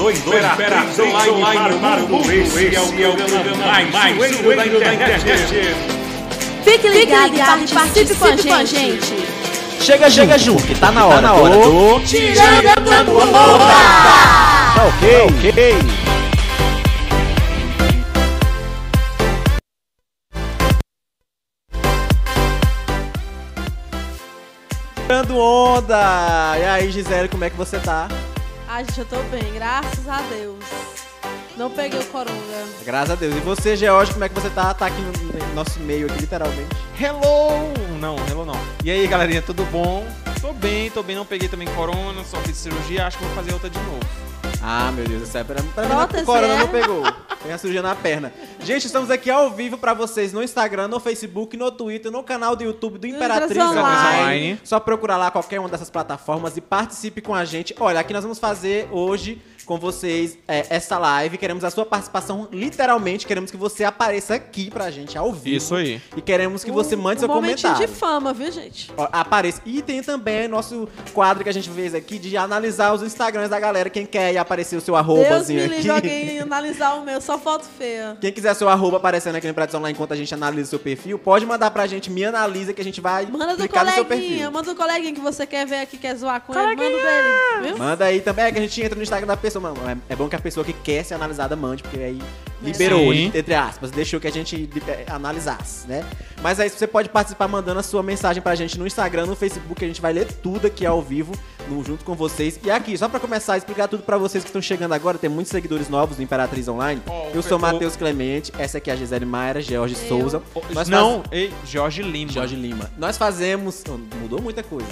do Imperatriz Online para o mundo. Esse é o programa mais zoeiro da internet. Fique ligado, e participe com a gente. Chega, chega junto, que tá na hora, tá na hora do... Tirando a Tá ok, ok. Tirando onda! E aí, Gisele, como é que você tá? Gente, eu tô bem, graças a Deus. Não peguei o coronga. Graças a Deus. E você, George, como é que você tá? Tá aqui no no nosso meio, aqui, literalmente. Hello! Não, hello não. E aí, galerinha, tudo bom? Tô bem, tô bem, não peguei também corona, só fiz cirurgia, acho que vou fazer outra de novo. Ah, meu Deus do céu. Pra, pra mim, Prótese, o corona é? não pegou. Tem a cirurgia na perna. Gente, estamos aqui ao vivo pra vocês no Instagram, no Facebook, no Twitter, no canal do YouTube do Imperatriz Imperatriz Online. Online. Só procurar lá qualquer uma dessas plataformas e participe com a gente. Olha, aqui nós vamos fazer hoje com vocês é, essa live. Queremos a sua participação, literalmente. Queremos que você apareça aqui pra gente ao vivo. Isso aí. E queremos que você mande um seu comentário. de fama, viu, gente? Ó, Apareça. E tem também nosso quadro que a gente fez aqui de analisar os Instagrams da galera. Quem quer ir aparecer o seu Deus arrobazinho me aqui. livre alguém analisar o meu, só foto feia. Quem quiser seu arroba aparecendo aqui no Imperatriz Online enquanto a gente analisa o seu perfil, pode mandar pra gente, me analisa que a gente vai Manda do clicar no seu coleguinha, perfil. manda do coleguinha que você quer ver aqui, quer zoar com ele, manda dele, viu? Manda aí também, é que a gente entra no Instagram da pessoa. É, é bom que a pessoa que quer ser analisada mande, porque aí liberou, Sim. entre aspas, deixou que a gente eh, analisasse, né? Mas aí você pode participar mandando a sua mensagem pra gente no Instagram, no Facebook, a gente vai ler tudo aqui ao vivo, junto com vocês. E aqui, só pra começar a explicar tudo pra vocês que estão chegando agora, tem muitos seguidores novos do Imperatriz Online. Ó, Eu sou o- Matheus Clemente, essa aqui é a Gisele Mayra, George Eu. Souza. Nós não, ei, Jorge Lima. Jorge Lima. Nós fazemos. oh, Mudou muita coisa.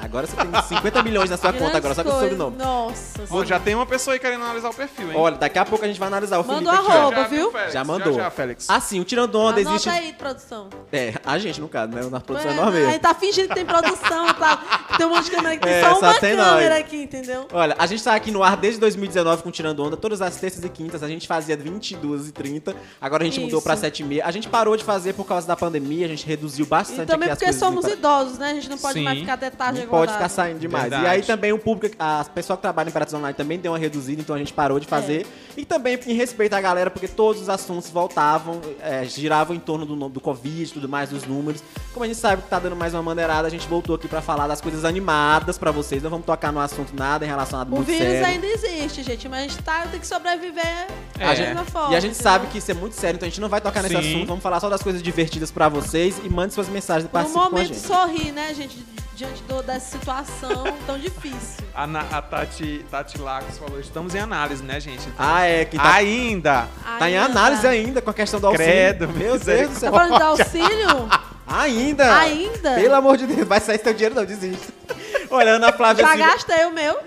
Agora você tem 50 milhões na sua conta, agora só com o sobrenome. Nossa. Já tem uma pessoa aí querendo analisar o perfil, hein? Olha, daqui a pouco a gente vai analisar o Manda Felipe ó. arroba, viu? Félix? Já mandou. Já, já, Félix. Assim, o Tirando Onda Anota existe. aí, produção. É, a gente, no caso, né? Na produção é, É. Aí tá fingindo que tem produção, tá? Tem um monte de câmera aqui, tem É, só só uma tem câmera nós. aqui, entendeu? Olha, a gente tá aqui no ar desde 2019 com Tirando Onda, todas as terças e quintas. A gente fazia 22 e 30. Agora a gente mudou Isso. pra 7 e meia. A gente parou de fazer por causa da pandemia, a gente reduziu bastante E também aqui as porque somos do- idosos, né? A gente não pode Sim. mais ficar até tarde Não pode ficar saindo demais. Verdade. E aí também o público, as pessoas que trabalham em Imperatriz Online também deu uma reduzida, então a gente parou de fazer. E também em respeito à galera, porque todos os assuntos voltavam, é, giravam em torno do, do Covid e tudo mais, dos números. Como a gente sabe que tá dando mais uma maneirada, a gente voltou aqui pra falar das coisas animadas pra vocês. Não vamos tocar no assunto nada em relação a O muito vírus sério. ainda existe, gente, mas a gente tá, tem que sobreviver É. da A gente- mesma forma. e a gente entendeu? sabe que isso é muito sério, então a gente não vai tocar nesse Sim. assunto. Vamos falar só das coisas divertidas pra vocês e mande suas mensagens e No participe com a momento gente. sorrir, né, gente, diante do- dessa situação tão difícil. A, Na- a Tati, Tati Lacos falou, estamos em análise, né, gente? Então, Ah, é, que tá, Ainda! tá em Ainda. análise ainda com a questão do auxílio. Credo, Meu Deus do céu. Tá falando de auxílio? Ainda? Ainda? Pelo amor de Deus, vai sair seu dinheiro não, desiste. Olha, Ana Flávia Já Silva... gastei o meu.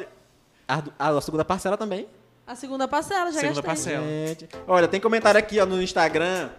A, a segunda parcela também. A segunda parcela, já Segunda gastei. parcela. Gente. Olha, tem comentário aqui ó, no Instagram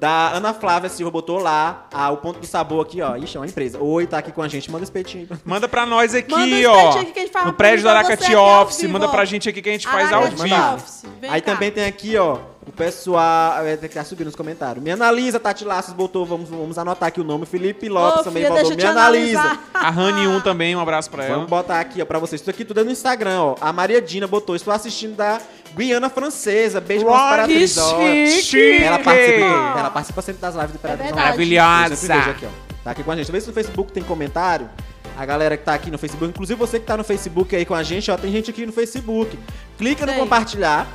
da Ana Flávia Silva, botou lá ah, o ponto do sabor aqui, ó. Ixi, é uma empresa. Oi, tá aqui com a gente, manda esse peitinho. Manda pra nós aqui, Manda ó. aqui que a gente faz no prédio você Aracati Office. vivo, Manda pra gente aqui que a gente faz ao Aracati vivo. Office. Vem Aí cá. também tem aqui, ó, o pessoal. é, Tem que tá subindo nos comentários. Me analisa, Tati Laços botou, vamos, vamos anotar aqui o nome. Felipe Lopes Ô, também filha, botou. Me analisa. analisar. A Rani 1 também, um abraço pra ela. Vamos botar aqui, ó, pra vocês. Isso aqui tudo é no Instagram, ó. A Maria Dina botou, estou assistindo da Guiana Francesa. Beijo pra Imperatriz. ó. Ela participa, ela participa sempre das lives do Imperatriz. É. Maravilhosa. Vejo aqui, ó. Tá aqui com a gente. Vê se no Facebook tem comentário. A galera que tá aqui no Facebook, inclusive você que tá no Facebook aí com a gente, ó, tem gente aqui no Facebook. Clica no Tem. compartilhar.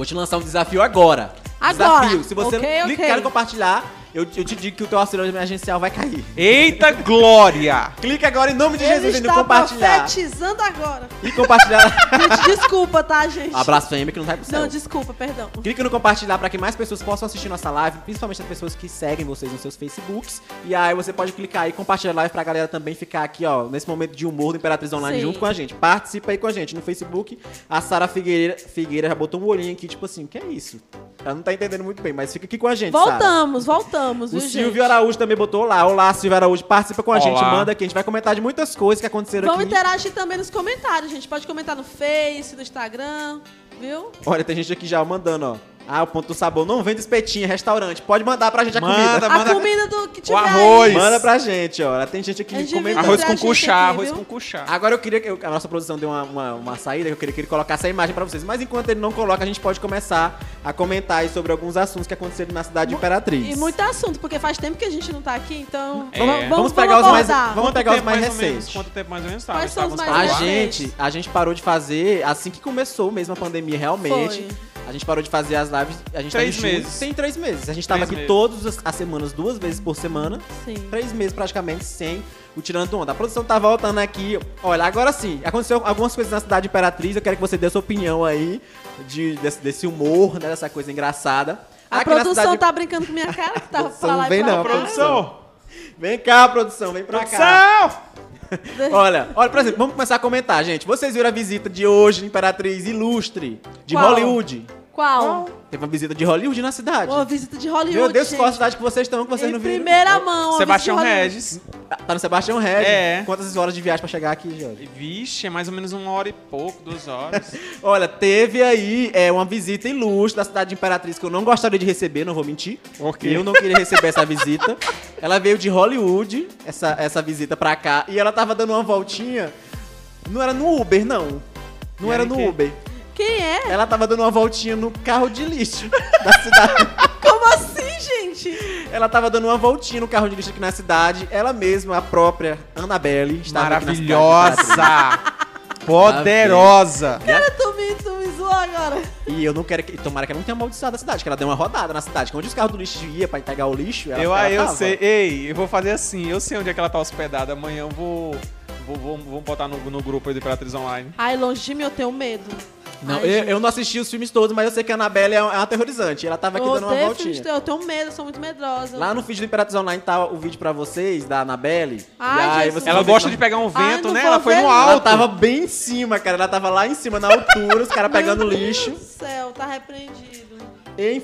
Vou te lançar um desafio agora. Agora. Desafio. Se você Ok, não clicar ok. no compartilhar, eu, eu te digo que o teu auxílio emergencial vai cair. Eita glória! Clica agora em nome de Jesus Ele e compartilhar. profetizando agora. E compartilhar. Gente, desculpa, tá, gente? A blasfêmia que não vai pro céu. Não, desculpa, perdão. Clica no compartilhar para que mais pessoas possam assistir nossa live, principalmente as pessoas que seguem vocês nos seus Facebooks. E aí você pode clicar aí e compartilhar a live pra galera também ficar aqui, ó, nesse momento de humor do Imperatriz Online Sim. junto com a gente. Participa aí com a gente no Facebook. A Sara Figueira, Figueira já botou um olhinho aqui, tipo assim, que é isso? Ela não tá entendendo muito bem, mas fica aqui com a gente. Voltamos, voltamos, O viu, Silvio gente? Araújo também botou lá. Olá, Silvio Araújo, participa com a Olá. gente, manda aqui. A gente vai comentar de muitas coisas que aconteceram Vamos aqui. interagir também nos comentários, gente. Pode comentar no Face, no Instagram, viu? Olha, tem gente aqui já mandando, ó. Ah, o ponto do sabor não vende espetinho, restaurante. Pode mandar pra gente a Manda, comida. A comida do que tiver arroz. aí. Manda pra gente, ó. Tem gente aqui comentando. Arroz com cuchá, aqui, arroz com cuchá. Agora eu queria que a nossa produção deu uma, uma, uma saída, que eu queria que ele colocasse a imagem pra vocês. Mas enquanto ele não coloca, a gente pode começar a comentar aí sobre alguns assuntos que aconteceram na cidade de Imperatriz. E muito assunto, porque faz tempo que a gente não tá aqui, então. É. Vamos, Vamos pegar os mais- vamos Quanto pegar os mais menos? recentes. Quanto tempo mais ou menos Quais tava? são os mais A gente, a gente parou de fazer assim que começou mesmo a pandemia, realmente. Foi. A gente parou de fazer as lives. A gente Três tá em meses. Tem três meses. A gente tava Três aqui meses. todas as, as semanas, duas vezes por semana. Sim. Três meses praticamente sem o Tirando Onda. A produção tá voltando aqui. Olha, agora sim, aconteceu algumas coisas na cidade de Imperatriz. Eu quero que você dê a sua opinião aí de, desse, desse humor, né? Dessa coisa engraçada. A Aqui produção cidade- tá brincando com minha cara, que tava Produção pra lá vem e pra não, cá. Produção! Vem cá, produção, vem pra cá. Produção! Olha, olha, por exemplo, vamos começar a comentar, gente. Vocês viram a visita de hoje, Imperatriz Ilustre, de Qual? Hollywood. Qual? Teve uma visita de Hollywood na cidade. Uma visita de Hollywood. Meu Deus, gente. qual a cidade que vocês estão que vocês Em não viram? primeira mão. a Sebastião. Regis. Tá no Sebastião Regis. É. Quantas horas de viagem pra chegar aqui, Jorge? Vixe, é mais ou menos uma hora e pouco, duas horas. Olha, teve aí é, uma visita ilustre da cidade de Imperatriz que eu não gostaria de receber, não vou mentir. Por quê? Eu não queria receber essa visita. Ela veio de Hollywood, essa, essa visita pra cá, e ela tava dando uma voltinha. Não era no Uber, não. Não E era no que? Uber. Quem é? Ela tava dando uma voltinha no carro de lixo da cidade. Como assim, gente? Ela tava dando uma voltinha no carro de lixo aqui na cidade. Ela mesma, a própria Annabelle, estava aqui na cidade de Imperatriz. Maravilhosa! Poderosa! Cara, tu me, tu me zoou agora. E eu não quero que. Tomara que ela não tenha amaldiçoado a cidade, que ela deu uma rodada na cidade. Que onde os carros do lixo iam pra pegar o lixo, ela, Eu, ela aí eu tava. sei. Ei, eu vou fazer assim. Eu sei onde é que ela tá hospedada. Amanhã eu vou. Vou, vou, vou botar no, no grupo aí do Imperatriz Online. Ai, longe de mim, eu tenho medo. Não, Ai, eu, eu não assisti os filmes todos, mas eu sei que a Annabelle é, é uma aterrorizante. Ela tava aqui eu dando uma voltinha. de eu tenho medo, eu sou muito medrosa. Lá no feed do Imperatriz Online tá o vídeo pra vocês, da Annabelle. Ai, e aí Ela gosta que de pegar um Ai, vento, não né? Ela foi ver, no não. Ela alto. tava bem em cima, cara. Ela tava lá em cima, na altura, os caras pegando Meu lixo. Deus do céu, tá repreendido.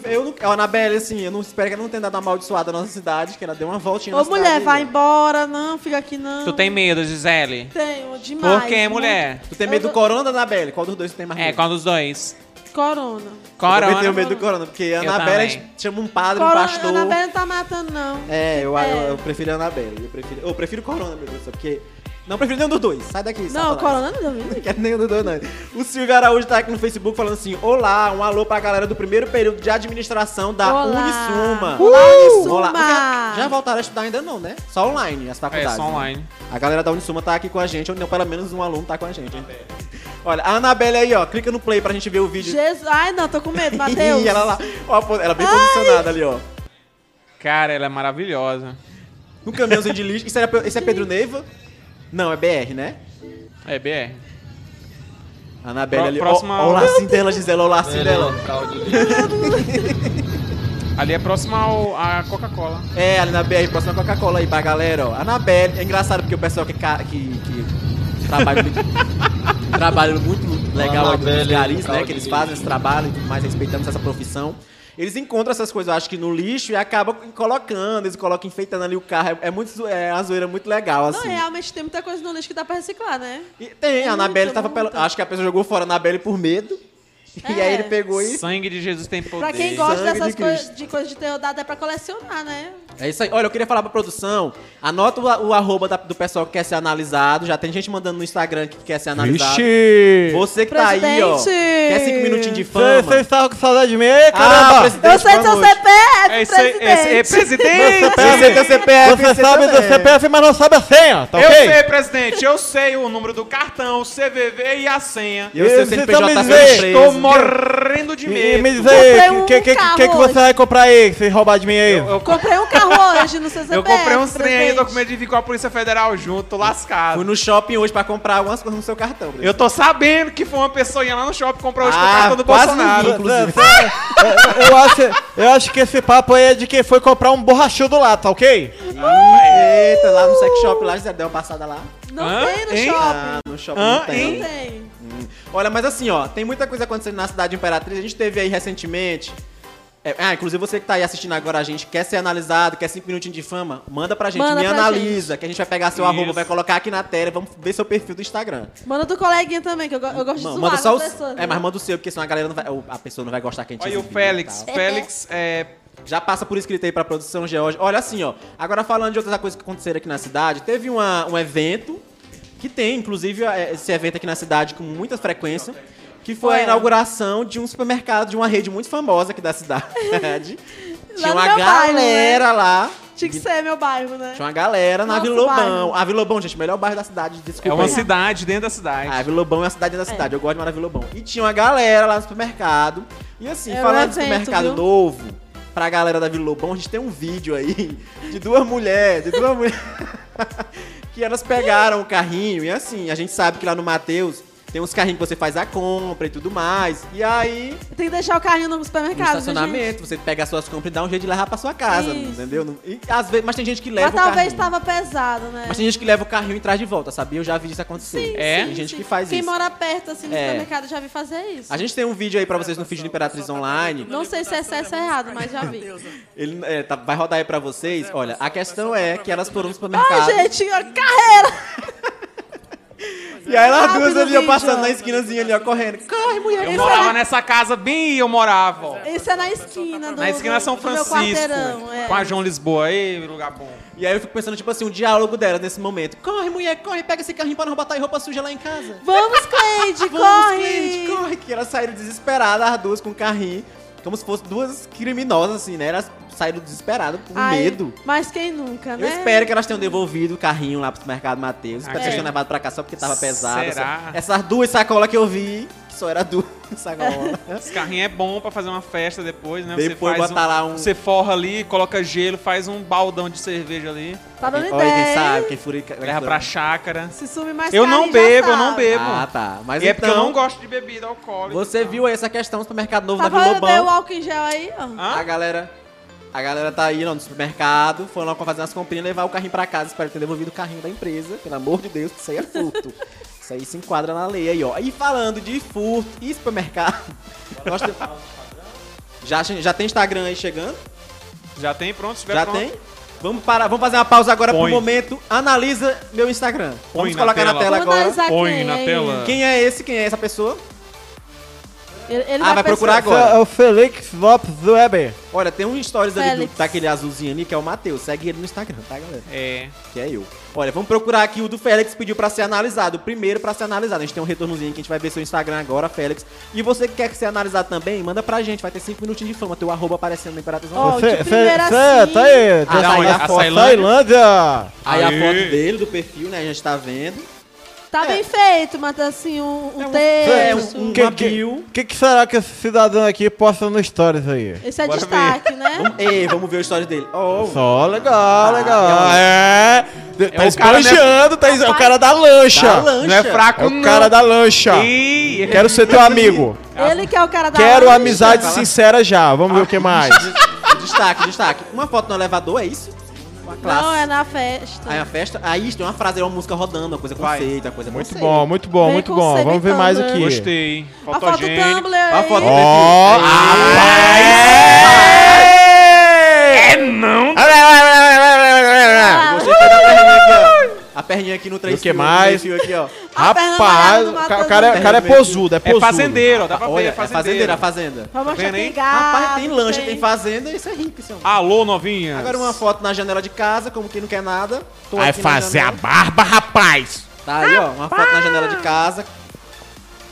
Eu não, a Annabelle, assim, eu não espero que ela não tenha dado uma amaldiçoada na nossa cidade, que ela deu uma voltinha Ô, na mulher, cidade. vai embora, não, fica aqui não. Tu tem medo, Gisele? Tenho, demais. Por quê, muito. mulher? Tu tem medo do Eu- corona da Annabelle? Qual dos dois tu tem mais É, medo? qual dos dois? Corona. Eu também Corona. tenho medo do corona, porque a Eu Annabelle a também. gente chama um padre, um Corona, pastor. a Anabelle não tá matando, não. É, eu, eu, É. eu prefiro a Annabelle. Eu prefiro, eu prefiro corona, meu Deus, porque... Não prefiro nenhum dos dois. Sai daqui, Não, Satanás. Corona não dormiu. Não quero nenhum dos dois, não. O Silvio Araújo tá aqui no Facebook falando assim: Olá, um alô pra galera do primeiro período de administração da Olá. Unisuma. Olá, Unisuma. Olá. Porque Já voltaram a estudar ainda não, né? Só online, as É, faculdades. só né? online. A galera da Unisuma tá aqui com a gente, ou não, pelo menos um aluno tá com a gente, hein? Olha, a Anabelle aí, ó, clica no play pra gente ver o vídeo. Jesus. Ai, não, tô com medo, Matheus. Ih, ela lá, ó, ela bem posicionada ali, ó. Cara, ela é maravilhosa. No caminhãozinho de lixo. Isso era, esse é Pedro Neiva? Não, é BR, né? É, BR. A Anabelle Pró- ali. próxima- Ó, ó o lacinho dela, Gisela, ó o lacinho dela. Ali é próximo ao, à Coca-Cola. É, ali na BR, próxima Coca-Cola aí pra galera, ó. A Anabelle, é engraçado porque o pessoal que, que, que trabalha muito. trabalha muito legal aí Anabelle, garis, né? local Que eles fazem esse trabalho e tudo mais, respeitamos essa profissão. Eles encontram essas coisas, eu acho que no lixo e acabam colocando, eles colocam enfeitando ali o carro. É, é muito, é uma zoeira muito legal, Não, assim. realmente tem muita coisa no lixo que dá pra reciclar, né? E tem, a Anabelle Muita, tava. pela- muita. Acho que a pessoa jogou fora a Anabelle por medo. E É. aí ele pegou e. Sangue de Jesus tem poder. Pra quem gosta Sangue dessas de coisas de coisas de terror dado é pra colecionar, né? É isso aí. Olha, eu queria falar pra produção. Anota o, o arroba da- do pessoal que quer ser analisado. Já tem gente mandando no Instagram que quer ser analisado. Vixe! Você que tá aí, ó. Presidente! Quer cinco minutinhos de fama? Você estavam com saudade de mim, aí, Ah, caramba! presidente, Eu sei boa seu noite. CPF, É isso aí, presidente. é, é, presidente! Você tem o CPF, Você sabe do também. CPF, mas não sabe a senha, tá Eu ok? sei, presidente, eu sei o número do cartão, o CVV e a senha. E o seu Você CNPJ tá me tá dizendo, preso. Estou morrendo de E, medo. e me diz Comprei aí, um o que, que, que, que hoje. você vai comprar aí, que você roubar de mim aí? Eu, Comprei um carro hoje no CPF. eu comprei uns trem aí, presidente. documento de vir com a Polícia Federal junto, tô lascado. Fui no shopping hoje pra comprar algumas coisas no seu cartão. Eu tô sabendo que foi uma pessoa ia lá no shopping comprar hoje com o Ah, cartão do quase Bolsonaro. vi. inclusive. eu, eu acho, eu acho que esse papo aí é de quem foi comprar um borrachudo lá, tá ok? Eita, lá no sex shop lá, já deu uma passada lá. Não Hã? tem no Hein? shopping. Ah, no shopping Hã? não tem. Não tem. Olha, mas assim, ó, tem muita coisa acontecendo na cidade de Imperatriz. A gente teve aí recentemente É, ah, inclusive você que tá aí assistindo agora a gente, quer ser analisado, quer 5 minutinhos de fama, manda pra gente, Manda me pra analisa, que a gente vai pegar seu Isso. arroba, vai colocar aqui na tela, e vamos ver seu perfil do Instagram. Manda do coleguinha também, que eu, eu gosto de Ma- zoar manda só as o. pessoas, É, né? mas manda o seu, porque senão a galera não vai. A pessoa não vai gostar que a gente Olha o Félix. Félix é. Já passa por escrito aí pra produção George. Olha assim, ó. Agora falando de outras coisas que aconteceram aqui na cidade, teve uma- um evento que tem, inclusive, é, esse evento aqui na cidade com muita frequência, que foi a inauguração de um supermercado de uma rede muito famosa aqui da cidade. Tinha uma meu bairro, galera lá. Tinha que ser meu bairro, né? Tinha uma galera na Nosso Vila Lobão. A Vila Lobão, gente, melhor bairro da cidade, desculpa. É uma aí. cidade dentro da cidade. Ah, a Vila Lobão é a cidade da cidade. Eu gosto de morar na Vila Lobão. E tinha uma galera lá no supermercado. E assim, um falando de evento, supermercado viu? novo, pra galera da Vila Lobão, a gente tem um vídeo aí de duas mulheres, de duas mulheres. que elas pegaram o carrinho. E assim, a gente sabe que lá no Mateus tem uns carrinhos que você faz a compra e tudo mais. E aí, Tem que deixar o carrinho no no supermercado, né, gente? estacionamento, você pega as suas compras e dá um jeito de levar pra sua casa, Isso. entendeu? E, às vezes, mas tem gente que leva Mas o talvez carrinho. estava pesado, né? Mas tem gente que leva o carrinho e traz de volta, sabia? Eu já vi isso acontecer. Sim, É? Tem gente que faz Quem isso. mora perto, assim, no É. supermercado, já vi fazer isso. A gente tem um vídeo aí pra vocês no feed do Imperatriz Online. Não sei se é certo ou errado, mas já vi. Ele é, tá- vai rodar aí pra vocês. Olha, a questão é que elas foram no supermercado. Ai, gente, carreira! E aí elas Rápido duas ali, ó, passando na esquinazinha ali, ó, correndo. Corre, mulher. Eu Isso morava é- nessa casa bem eu morava, ó. Isso é na esquina do Na esquina São do meu Francisco. quarteirão, é. Com a João Lisboa. Aí, lugar bom. E aí eu fico pensando, tipo assim, um diálogo dela nesse momento. Corre, mulher, corre, pega esse carrinho pra não botar roupa suja lá em casa. Vamos, Cleide, Vamos, corre! cliente, corre. Que elas saíram desesperadas, as duas com o carrinho. Como se fossem duas criminosas, assim, né? Elas saíram desesperadas, com Ai, medo. Mas quem nunca, né? Eu espero que elas tenham devolvido o carrinho lá pro supermercado Matheus. Espero que É. elas tenham levado pra cá só porque tava pesado. Será? Essa- Essas duas sacolas que eu vi, só era duas sacolas. Esse carrinho é bom pra fazer uma festa depois, né? Depois você faz botar lá um- Você forra ali, coloca gelo, faz um baldão de cerveja ali, Tá dando Olha, quem ideia, sabe, hein? quem fura... leva pra chácara. Se sumir mais Eu não já bebo, eu não sabe. bebo. Ah, tá. Mas e é então, porque eu não gosto de bebida alcoólica. você viu aí essa questão do supermercado novo Tá da Vila falando bem o Lobão. álcool em gel aí, ó. Hã? A galera... A galera tá aí ó, no supermercado, foi lá fazer umas comprinhas, levar o carrinho pra casa, espero ter devolvido o carrinho da empresa, pelo amor de Deus, que isso aí é furto. isso aí se enquadra na lei aí, ó. E falando de furto e supermercado, nós tem- já, já tem Instagram aí chegando? Já tem pronto? Se tiver Já pronto. tem? Vamos parar, vamos fazer uma pausa agora Põe. pro momento. Analisa meu Instagram. Põe vamos na colocar na tela. tela Vamos agora. analisar Põe quem, na hein? tela. Quem é esse? Quem é essa pessoa? Ele, ele Ah, vai procurar pesquisar. agora. É o Felix Lopes Weber. Olha, tem um stories ali do, Félix. daquele azulzinho ali que é o Matheus. Segue ele no Instagram, tá, galera? É. Que é eu. Olha, vamos procurar aqui o do Félix pediu pra ser analisado. O primeiro pra ser analisado. A gente tem um retornozinho que a gente vai ver seu Instagram agora, Félix. E você que quer ser analisado também, manda pra gente. Vai ter 5 minutinhos de fama. Teu arroba aparecendo no Imperatriz Ó, Online. de primeira assim. tá aí. Ah, tá não, aí a a foto Tailândia. Aí a foto dele, do perfil, né? A gente tá vendo. Tá bem feito, mas tá assim, um, um É, um, texto. um, Que- uma que-. O que, que será que esse cidadão aqui posta no Stories aí? Esse é Bora destaque, né? Ei, vamos ver o stories dele. Oh, Só legal, legal. É. De- Tá o cara, né? esbanjando, tá é o cara da lancha. Da lancha. Não é fraco, É o não. cara da lancha. Ih, Quero ser teu amigo. Ele que é o cara da Quero lancha. amizade sincera já. Vamos ver o que mais. destaque, destaque. Uma foto no elevador, é isso? Uma classe. Não, é na festa. Aí a festa, aí tem uma frase, é uma música rodando, uma coisa Vai. uma coisa Muito conceito. bom, muito bom, Vem muito bom. Vamos ver mais aqui. Gostei. A foto do Fotogênico. Tumblr a foto do Ó, É não. A perninha aqui no 3 O que mais? aqui, ó. A perna Rapaz, do o ca- o Matheus cara, o cara é posudo, é É posudo. fazendeiro, ó, dá pra ver, Olha, é é fazendeira, fazendeiro. a fazenda. Vamos aí? tem gato. Rapaz, tem lancha, tem- tem fazenda, isso é rico, esse homem. Alô, novinha. Agora uma foto na janela de casa, como quem não quer nada. Tô Vai fazer a barba, rapaz. Tá aí, ó, uma foto na janela de casa.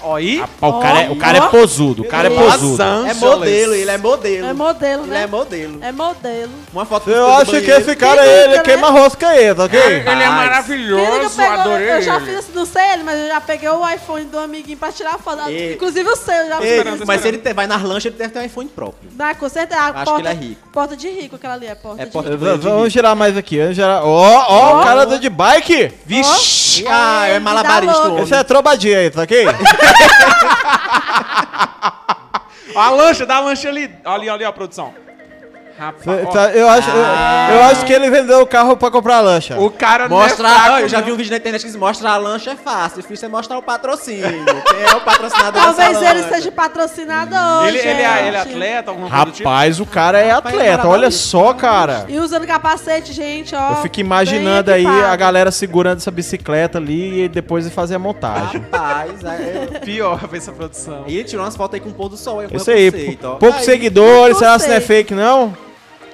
Ó, aí. Rapaz, o cara, é, o cara é posudo, o cara é posudo. É modelo, ele é modelo. É modelo, Ele né? é modelo. É modelo. Uma foto Eu acho que esse cara Quem ele nunca, queima rosca aí, tá ok? Ele é Rapaz. Quem nunca maravilhoso, pegou, adorei eu já ele. fiz não sei ele, mas eu já peguei o iPhone do amiguinho pra tirar foto. Ei. Inclusive o seu, eu já Ei, fiz. mas se ele te- vai nas lanchas, ele deve ter um iPhone próprio. Dá, com certeza. A Acho porta, que ele é rico. Porta de rico, aquela ali, é porta É de porta- rico. Vamos girar mais aqui, vamos girar. Ó, ó, o cara do de bike. Vixe. Ah, é malabarista. me dá o homem. Esse é trombadinha aí, tá ok? Ó, a lancha, dá a lancha ali. Olha ali, olha ali, ó, produção. Rapaz, ó, Tá, Eu acho, eu, eu acho que ele vendeu o carro pra comprar lancha. o cara não Mostra, é fraco, Ó, eu já não. vi um vídeo na internet que diz, mostra a lancha é fácil, difícil é mostrar o patrocínio. Quem é o patrocinador Talvez ele lancha? seja patrocinador. Ele, ele, é, ele é atleta, tipo? Rapaz, o cara é Rapaz, atleta. é Olha só, cara. E usando capacete, gente, ó. Eu fico imaginando aí a galera segurando essa bicicleta ali e depois de fazer a montagem. Rapaz, é... Pior pra essa produção. E ele tirou umas fotos aí com o pôr do sol. aí, com Isso aí, poucos seguidores, será que não é fake não?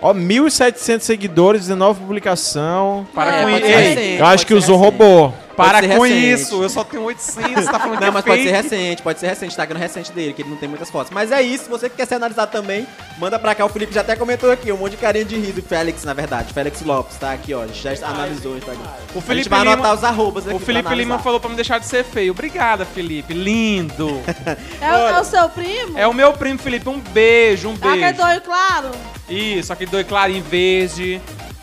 Ó, 1.700 seguidores, 19 publicação. Para É, com isso. Eu acho que usou recente. robô. Para com recente. isso. Eu só tenho 800, tá falando que Não, é mas pode ser recente, pode ser recente, Instagram recente dele, que ele não tem muitas fotos. Mas é isso, se você que quer ser analisado também, manda pra cá. O Felipe já até comentou aqui, um monte de carinha de riso. Félix, na verdade, Félix Lopes, tá aqui, ó. A gente já analisou o Instagram. O a Felipe gente vai Lima- anotar os arrobas aqui O Felipe Lima falou pra me deixar de ser feio. Obrigada, Felipe. Lindo. É, o- é o seu primo? é o meu primo, Felipe. Um beijo, um Ah, que é beijo. doido, claro. Isso, aquele dois clarinho verde.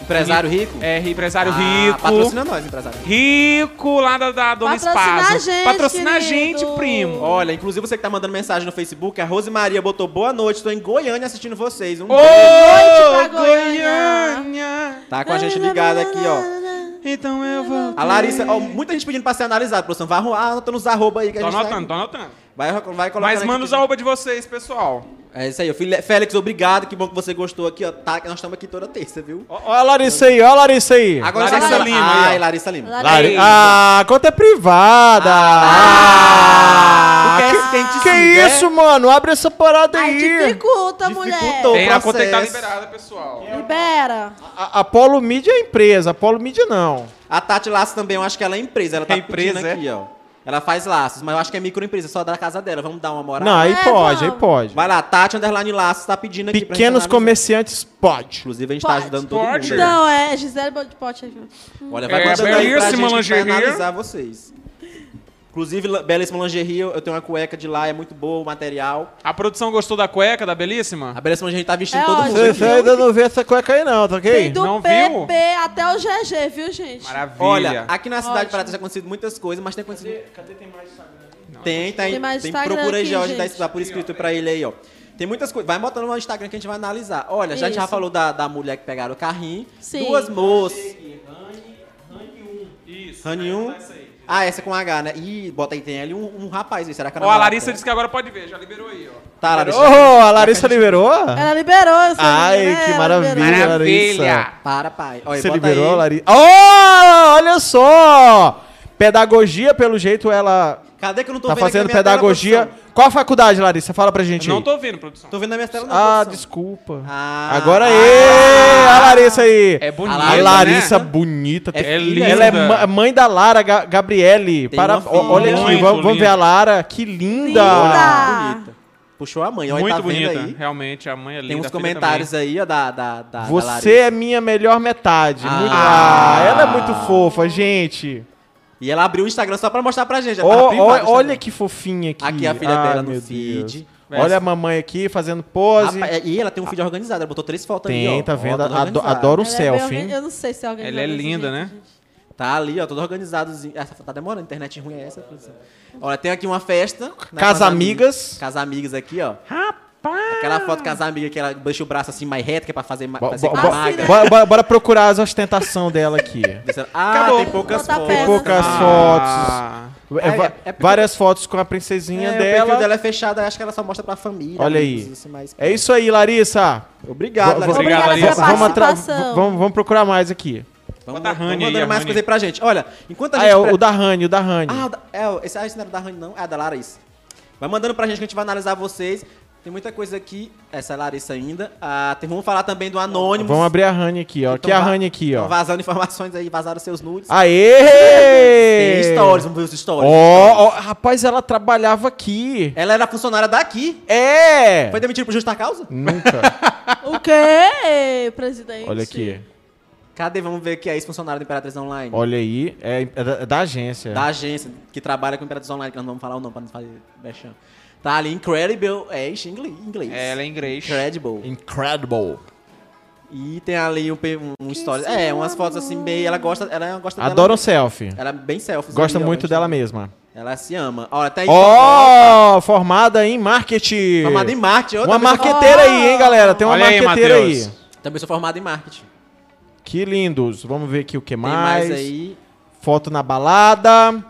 Empresário rico? É, empresário Ah, rico. Patrocina nós, empresário. Rico lá da, da Dona Patrocina Espaço. a gente, Patrocina a gente, primo. Olha, inclusive você que tá mandando mensagem no Facebook, a Rose Maria botou boa noite, tô em Goiânia assistindo vocês. Um Ô. Noite pra Goiânia. Tá com a gente ligado aqui, ó. Então eu vou. A Larissa, ó, muita gente pedindo pra ser analisado, produção. Vai arrumar, anotando os arroba aí que a Tô gente anotando, tô vai, anotando. vai, vai colocando Mas manda os arroba de vocês, pessoal. É isso aí, ó. Fili- Félix, obrigado. Que bom que você gostou aqui, ó. Tá, que nós estamos aqui toda terça, viu? Ó ó a Larissa aí, ó a Larissa aí. Agora Larissa você- Lima aí. Ai, Larissa Lima. Larissa. Lari-. Ah, a conta é privada. Ah, Ah, tu quer que, quem te que siga, isso, mano? Abre essa parada Aí aí. dificulta, mulher. Dificultou. Tem, a conta aí tá liberada, pessoal. Libera. A Apolo Mídia é empresa, Apolo Mídia não. A Tati Laços também, eu acho que ela é empresa. Ela tá É empresa, pedindo é? aqui, ó. Ela faz laços, mas eu acho que é microempresa, só da casa dela. Vamos dar uma moral. Não, aí É, pode, aí vamos. pode. Vai lá, Tati Underline Laços tá pedindo aqui pra gente Pequenos analisar. comerciantes, pode. Inclusive, a gente tá Pode, ajudando todo pode. mundo. Não, é Gisele Pote aí. Olha, vai É, mandando aí pra gente belíssima lingerie. analisar vocês. Inclusive, belíssima lingerie, eu tenho uma cueca de lá, é muito boa o material. A produção gostou da cueca, da belíssima? A belíssima lingerie tá vestindo É todo ótimo. mundo. Você aqui. você ainda não vê essa cueca aí não, tá Tem ok? do Não PP viu? até o GG, viu, gente? Maravilha. Olha, aqui na cidade Ótimo. de Paraty já acontecido muitas coisas, mas tem acontecido... Cadê, tem mais Instagram? Tem, tem. Tem mais tem Instagram procura aí, aqui, George, gente. dá por escrito pra ele aí, ó. Tem muitas coisas. Vai botando no Instagram que a gente vai analisar. Olha, já, a gente já Isso. falou da, da mulher que pegaram o carrinho. Sim. Duas moças. Isso. Rani 1. Ah, essa é com H, né? Ih, bota aí, tem ali um, um rapaz aí. Será que é Ó, a namorado Larissa disse que agora pode ver, já liberou aí, ó. Tá, Larissa. Oh, a Larissa liberou? Ela liberou essa Ai, menina, que ela maravilha. Larissa. Para, pai. Olha, Você bota liberou, aí. Larissa? Oh, olha só! Pedagogia, pelo jeito, ela Cadê que eu não tô tá vendo fazendo tela, pedagogia. produção? Qual a faculdade, Larissa? Fala pra gente Não aí. tô vendo, produção. Tô vendo na minha tela, não. Ah, produção. desculpa. Ah. Agora aí, a Larissa aí. É bonita, A Larissa né? bonita. É tem- filha Ela é linda. mãe da Lara Ga- Gabriele. Tem Para, olha aqui, Muito vamos, ver linda. a Lara. Que linda. Linda. Bonita. Puxou a mãe. Olha, Muito tá vendo bonita, aí? realmente, a mãe é linda. Tem uns comentários aí, ó, da, da, da da Você Larissa. é minha melhor metade. Ah. Muito- Ah, ela é muito fofa, gente. E ela abriu o Instagram só pra mostrar pra gente. já Ó, tava ó, privado o Instagram. olha que fofinha aqui. Aqui a filha Ai, dela no feed. Deus. Olha a mamãe aqui fazendo pose. Rapaz, e ela tem um feed organizado. Ela botou três fotos ali, Tem, ó. tá Ó, vendo? organizado. adoro um Ela é selfie, hein? Eu não sei se é alguém Ela é linda, né? Tá ali, ó, todo organizadozinho. Essa tá demorando, internet ruim é essa. Olha, tem aqui uma festa. né, com Casa as amigas. Casa amigas aqui, ó. Aquela foto casa amiga que ela deixa o braço assim mais reto, que é pra fazer ma- Bo- fazer bo- com bo- magra. bora, bora- bora procurar as ostentação dela aqui. Ah, Acabou. tem poucas fotos. perna. Poucas Ah. fotos. É, É, é porque- várias fotos com a princesinha É, o perfil dela. dela é fechado, acho que ela só mostra pra família. Olha aí. assim, mais- É isso aí, Larissa. Obrigado, Larissa. Obrigado, Obrigada Larissa. Vamos, vamos, vamos procurar mais aqui. Vamos, a vamos Rani aí, mandando a mais Rani. coisa aí pra gente. Olha, enquanto a Ah, gente... é pre- o, o da Rani, o da Rani. Ah, o da- é, o- esse, ah, esse não era o da Rani, não. É da Larissa. Vai mandando pra gente que a gente vai analisar vocês. Tem muita coisa aqui. Essa é a Larissa ainda. Ah, tem, vamos falar também do Anônimo. Vamos abrir a Rani aqui, ó. Aqui é a Rani aqui, ó. vazando informações aí, vazaram seus nudes. Aê! Tem stories, vamos ver os stories. Ó, ó, rapaz, ela trabalhava aqui. Ela era funcionária daqui. É! Foi demitida por justa causa? Nunca. O quê, presidente? Olha aqui. Cadê? Vamos ver que é ex-funcionário da Imperatriz Online. Olha aí. É, é da, é da agência. Da agência que trabalha com Imperatriz Online, que nós não vamos falar o nome pra não fazer vexame. Tá ali, Incredible. É, em inglês. inglês. Ela é inglês. Incredible. Incredible. E tem ali um, um, story. É, umas fotos assim meio. Ela gosta, ela gosta dela. Adora um selfie. Ela é bem selfie. Gosta muito dela mesma. Ela se ama. Olha, tem Ó, formada em marketing. formada em marketing. outra Uma marqueteira aí, hein, galera? Tem uma Olha aí, marqueteira aí. Matheus. Também sou formado em marketing. Que lindos. Vamos ver aqui o que Tem mais. mais aí. Foto na balada.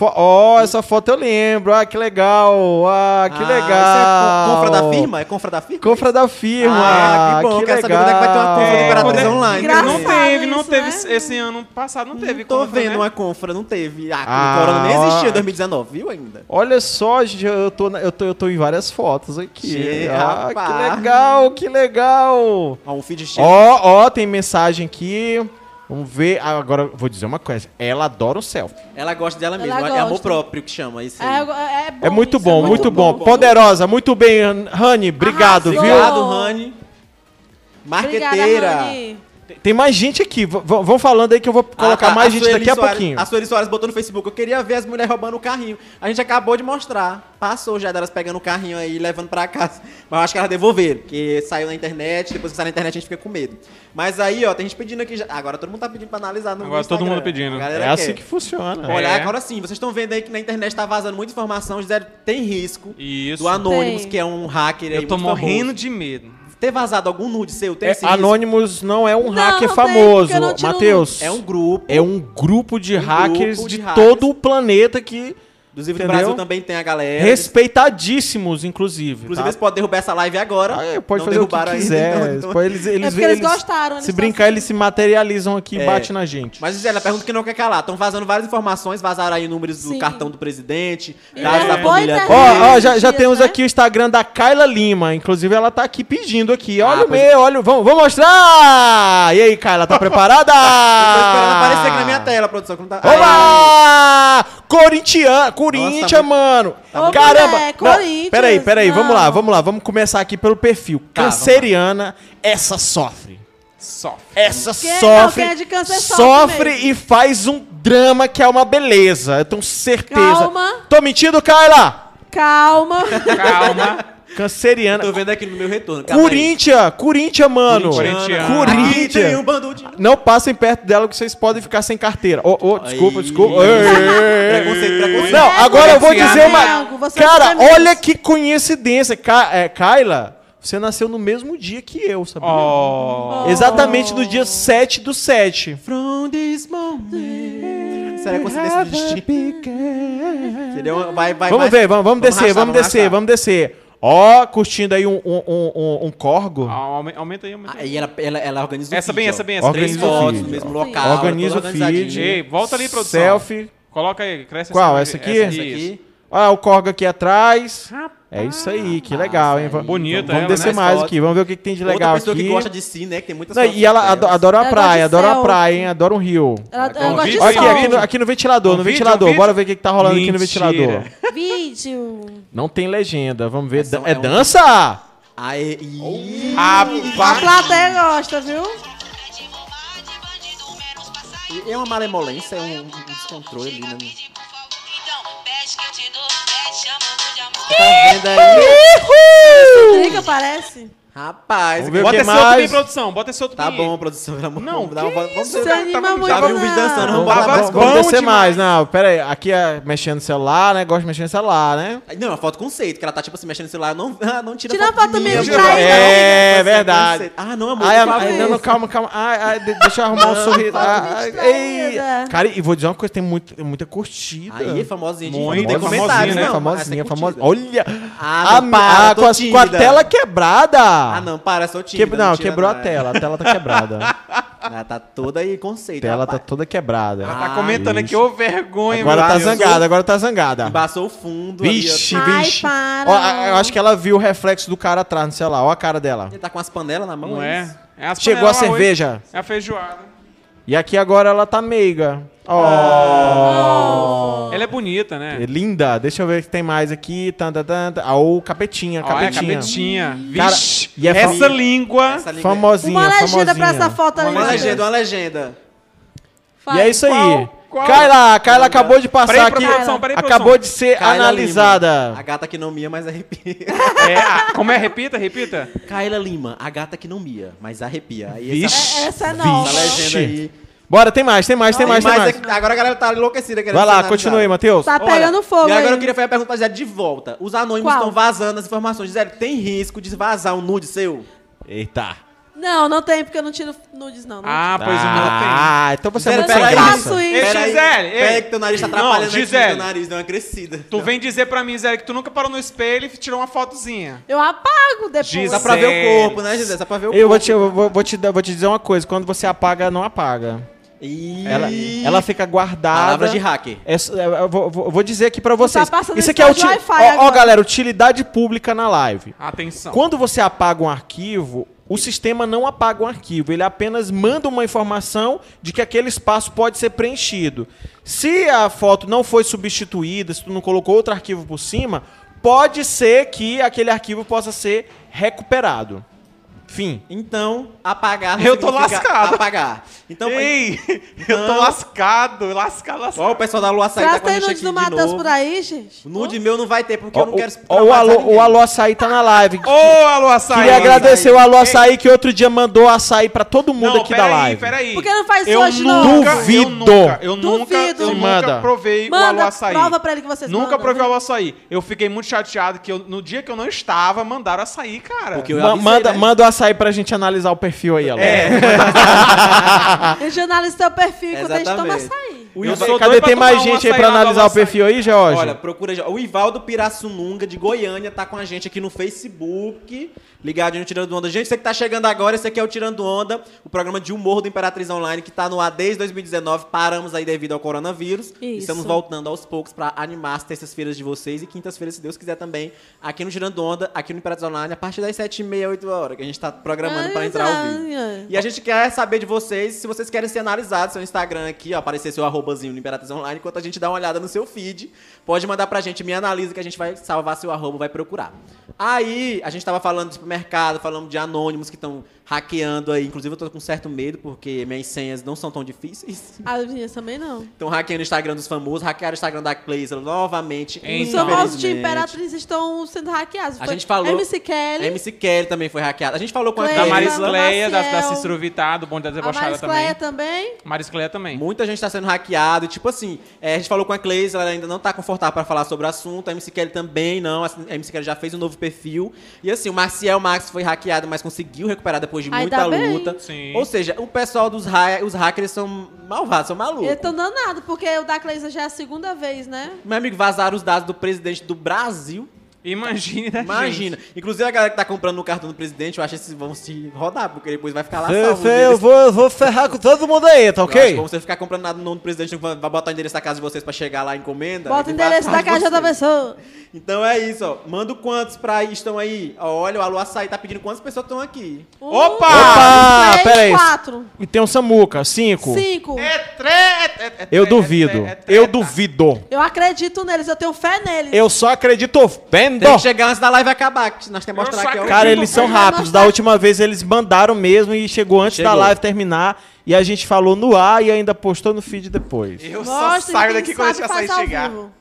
Fo- Ó, essa foto eu lembro. Ah, que legal. Ah, que Ah, legal. Isso é co- confra da firma? É confra da firma? Confra da firma. Ah, que bom. que Quero legal. saber quando é que vai ter uma confra do Imperatriz É, Online. Graças Não teve, não isso, teve. né? Esse ano passado não teve. Não tô confra, vendo né? uma confra, não teve. Ah, Ah, o Corona nem ó. existia em 2019, viu ainda? Olha só, gente, eu tô, na- eu tô, eu tô em várias fotos aqui. Che- Ah, que rapaz. legal, que legal. Ó, um feed cheio. Ó, ó, tem mensagem aqui. Vamos ver. Agora, eu vou dizer uma coisa. Ela adora o selfie. Ela gosta dela Ela mesma. É amor próprio que chama isso aí. É, é, bom É muito isso, bom, muito bom. bom. Poderosa, muito bem, Rani. Obrigado, Arrasou. viu? Obrigado, Rani. Obrigada, Marqueteira. Rani. Tem mais gente aqui. V- vão falando aí que eu vou colocar Ah, tá. mais gente Sueli daqui a Soares- pouquinho. A Sueli Soares botou no Facebook. Eu queria ver as mulheres roubando o carrinho. A gente acabou de mostrar. Passou já delas pegando o carrinho aí e levando pra casa. Mas eu acho que elas devolveram. Porque saiu na internet. Depois que sai na internet a gente fica com medo. Mas aí, ó, tem gente pedindo aqui já. Agora todo mundo tá pedindo pra analisar no Agora todo Instagram. mundo pedindo. A É quer. assim que funciona. Olha, É. agora sim, vocês estão vendo aí que na internet tá vazando muita informação. Gisele, tem risco. Isso. Do Anonymous, Tem. que é um hacker aí Eu tô morrendo famoso. de medo. Ter vazado algum nude seu, tem É, esse risco? Anonymous não é um Não, hacker não famoso, Matheus. É um grupo. É um grupo de Um hackers grupo de de, hackers. todo o planeta que. Inclusive Entendeu? no Brasil também tem a galera. Respeitadíssimos, inclusive. Inclusive tá? eles podem derrubar essa live agora. Ah, é, pode fazer o que derrubaram ainda, quiser. então- Eles então- eles, eles, É porque eles eles- gostaram, eles Se estão brincar, assim. eles se materializam aqui e É. batem na gente. Mas, Gisele, a pergunta que não quer calar. Estão vazando várias informações, vazaram aí números do Sim. cartão do presidente, E dados da derrubou a família. Ó, ó, já, já dias, temos né? aqui o Instagram da Kyla Lima. Inclusive, ela tá aqui pedindo aqui. Olha Ah, o pois meu, olha. o- Vamos, vamos mostrar! E aí, Kyla, tá preparada? Eu tô esperando aparecer aqui na minha tela, produção. Que não tá... Olá! Corintiano, Corinthians, Nossa, mano. Ô, Caramba. mulher, Não, Corinthians, peraí, peraí, não. vamos lá, vamos lá. Vamos começar aqui pelo perfil. Tá, Canceriana, essa sofre. Só. Essa Quem- não, sofre. quem é de câncer sofre sofre e faz um drama que é uma beleza. Eu tenho certeza. Calma. Tô mentindo, Kyla? Calma. Calma. Canceriana. Tô vendo aqui no meu retorno. Corinthians, Corinthians, mano. Corinthians. um bando de... Não passem perto dela que vocês podem ficar sem carteira. Ô, ô, desculpa, Aí. desculpa. Ei, ei, ei. Preconceito, preconceito. Não, agora eu vou dizer uma. Cara, é olha que coincidência. Ka é, Kyla, você nasceu no mesmo dia que eu, sabia? Ó. Exatamente no dia 7 do 7. From this moment... Será coincidência do destino? Seria uma- Vai, vai, Vamos vai- ver, vamos, vamos descer, arrastar, vamos descer, arrastar. vamos descer. Ó, curtindo aí um, um, um, um- corgo. Aume- Aumenta aí, aumenta aí. Aí ela, ela, ela organiza o Essa feed, bem, ó. essa bem, essa Organiza Três o fotos no mesmo local. Organiza o feed. Ei, volta ali, produção. Selfie. Coloca aí, cresce Qual? essa Essa aqui? Essa aqui. aqui. Olha o corgo aqui atrás. É isso aí, que legal, hein? Vamos- Bonita Vamos ela, descer né? mais aqui, vamos ver o que, que tem de legal Outra pessoa aqui. que gosta de si, né? Que tem muitas Não, e ela adora a Ela praia, gosta de adora a praia, hein? Adora um rio. Ela, eu gosto de Olha aqui, aqui no, aqui no ventilador, Um no vídeo, ventilador. um vídeo? Bora ver o que, que tá rolando aqui no Mentira. ventilador. Vídeo. Não tem legenda, vamos ver. É, é um- dança? Aí, ih, A Rapaz. plateia gosta, viu? é uma malemolência, é um, um descontrole ali, né? Tá vendo aí? Liga, parece. Rapaz, Vamos ver o Bota que esse outro mais? aí, produção. Bota esse outro tá aí. bom, produção, pelo amor Não, uma- que vamos isso, ver. Anima muito, Já vi um vídeo dançando, vamos botar Tava mais vamos- vamos bom descer demais. mais. Não, pera aí. Aqui é mexendo no celular, né? Gosta de mexer no celular, né? Não, é uma foto conceito, que ela tá tipo assim, mexendo no celular, não, ah, não tira Tira foto a foto eu- trai, É, verdade. conceito. Ah, não, amor, Ai, por ai, favor. ai, não, não, calma, calma. Ai, ai, de- deixa eu arrumar um sorriso. Ai, ai, ei. distraída. Cara, e vou dizer uma coisa, tem muito, muita curtida. Aí, famosinha de Muito, tem famosinha, comentários, né? não. famosinha, Essa é famosinha. curtida. Olha! Ah, a, não, para, a- tô com, a tímida. tela quebrada. Ah, não, para, sou tímida. Que- não, tira quebrou a nada. tela. A tela tá quebrada. Ela tá toda aí conceito. A tela tá toda quebrada. Ela tá Ah, comentando aqui, ô vergonha, Agora meu tá Deus. zangada, agora tá zangada. Embaçou o fundo. ali, ó. Vixe, Ai, vixe. para. Ó, a- eu acho que ela viu o reflexo do cara atrás no celular. Ó a cara dela. Ele tá com as panelas na mão, Não é é? é as Chegou a cerveja. É a feijoada. E aqui agora ela tá meiga. Ó. Ela é bonita, né? É linda. Deixa eu ver o que tem mais aqui. Tanta, tanta. Ah, o capetinha, a capetinha. capetinha. Cara, Vixe, e é essa fam- língua. Essa língua- Famosinha, Uma legenda famosinha. pra essa foto ali. Uma Matheus. legenda, uma legenda. E é isso aí. Qual? Kyla acabou de passar Peraí, aqui. produção, peraí, acabou produção. de ser Kyla analisada. Lima, a gata que não mia, mas arrepia. É, a- como é? Repita, repita. Kyla Lima, a gata que não mia, mas arrepia. Aí essa, Vixe. É- Essa é nova. essa legenda aí. Bora, tem mais, tem mais, tem mais, tem mais. aqui- agora a galera tá enlouquecida querendo Vai lá, continue, Matheus. Tá Olha, pegando fogo E agora aí. eu queria fazer a pergunta pra Gisele de volta. Os anônimos Qual? estão vazando as informações. Gisele, tem risco de vazar um nude seu? Eita. Não, não tem, porque eu não tiro nudes, não. não Ah, pois o meu Ah, então você é Gisele, muito sem eu peraí. graça. faço Ei, isso. Peraí, Gisele, ei. peraí que teu nariz tá Não, atrapalhando aqui, Gisele. teu nariz deu uma crescida. Tu vem dizer pra mim, Zé, que tu nunca parou no espelho e tirou uma fotozinha. Eu apago depois. Gisele. Dá pra ver o corpo, né, Gisele? Dá pra ver o Eu vou corpo. te, eu vou, vou te, vou te dizer uma coisa. Quando você apaga, não apaga. Ela, ela fica guardada. Palavra de hacker. É, eu vou, vou- vou dizer aqui pra vocês. tá passando Isso aqui é de uti- Wi-Fi ó, ó, galera, utilidade pública na live. Atenção. Quando você apaga um arquivo, o sistema não apaga um arquivo, ele apenas manda uma informação de que aquele espaço pode ser preenchido. Se a foto não foi substituída, se tu não colocou outro arquivo por cima, pode ser que aquele arquivo possa ser recuperado. Fim. Então, apagar Eu tô lascado. Apagar. Então, Ei, eu tô lascado, lascado, lascado. ó, o pessoal da Lua Açaí tá que com a tem gente aqui do de Matheus novo. por aí, gente? O nude meu não vai ter, porque Ó, eu não quero o, o, alô, o Alô Açaí tá na live. Ô, alô, açaí. Queria agradecer o Alô Açaí que outro dia mandou açaí pra todo mundo Não, aqui da peraí, live. peraí. Por que não faz eu hoje, nunca, não? Eu Duvido. nunca, eu nunca, Duvido. eu Se nunca manda. provei o Manda, alô açaí. prova pra ele que vocês Nunca mandam, provei o alô açaí. Eu fiquei muito chateado que eu- no dia que eu não estava, mandaram açaí, cara. Porque eu manda, né? manda o açaí pra gente analisar o perfil aí, Alô. É. A gente analisa teu perfil enquanto a gente toma açaí. O Eu sou Cadê? doido pra Tem mais tomar um gente aí pra analisar o Açaí. perfil aí, Jorge? Olha, procura já. O Ivaldo Pirassununga, de Goiânia, tá com a gente aqui no Facebook. Ligadinho no Tirando Onda. Gente, você que tá chegando agora, esse aqui é o Tirando Onda, o programa de humor do Imperatriz Online, que tá no ar desde 2019. Paramos aí devido ao coronavírus. E Isso. Estamos voltando aos poucos pra animar as terças-feiras de vocês e quintas-feiras, se Deus quiser também, aqui no Tirando Onda, aqui no Imperatriz Online, a partir das 7h30, 8 horas, que a gente tá programando pra entrar ao vivo. Ai. E a gente quer saber de vocês, se vocês querem ser analisados, seu Instagram aqui, ó, aparecer seu arrobazinho no Imperatriz Online, enquanto a gente dá uma olhada no seu feed. Pode mandar pra gente, me analisa, que a gente vai salvar seu arroba, vai procurar. Aí, a gente tava falando de supermercado, falando de anônimos que estão hackeando aí. Inclusive, eu tô com certo medo, porque minhas senhas não são tão difíceis. As minhas também não. Estão hackeando o Instagram dos famosos, hackearam o Instagram da Cleisa novamente. Os Então, famosos de. Imperatriz estão sendo hackeados. A Foi gente falou- MC Kelly. A MC Kelly também foi hackeada. A gente falou com a Cleisa, Da. Maris Cleia, da, da. Cícero Vittar, do Bonde da A Debochada Maris também. Cleia também. Maris Cleia também. Muita gente tá sendo hackeado. E, tipo assim, é, a gente falou com a Cleise, ela ainda não tá confortável pra falar sobre o assunto. A MC Kelly também não. A MC Kelly já fez um novo perfil. E assim, o Max foi hackeado, mas conseguiu recuperar depois de muita luta. Sim. Ou seja, o pessoal dos ha os hackers são malvados, são malucos. Eles estão danados, porque o da Cleisa já é a segunda vez, né? Meu amigo, vazaram os dados do presidente do Brasil. Imagine da Imagina. Inclusive a galera que tá comprando no cartão do presidente, eu acho que vão se rodar, porque depois vai ficar lá salvo. o eu vou, eu vou ferrar com todo mundo aí, tá Eu ok? Como você ficar comprando nada no nome do presidente, vai botar o endereço da casa de vocês pra chegar lá encomenda. Bota o endereço da caixa da pessoa. Então é isso, ó. Manda quantos pra aí, estão aí. Ó, olha, o Alô Açaí tá pedindo quantas pessoas estão aqui. Um, Opa! Opa, três, pera aí. quatro, E tem um Samuca, cinco. cinco. É tre... é- é- Eu é- duvido. é- é. Eu duvido. Eu acredito neles, eu tenho fé neles. Eu só acredito vendo. Tem que chegar antes da live acabar, que nós temos que mostrar aqui. ó. Cara, eles são rápidos. Da última vez eles mandaram mesmo e chegou antes da Chegou. live terminar. E a gente falou no ar e ainda postou no feed depois. Eu só Mostra, saio quem daqui quando esse sabe açaí faz ao chegar. vivo.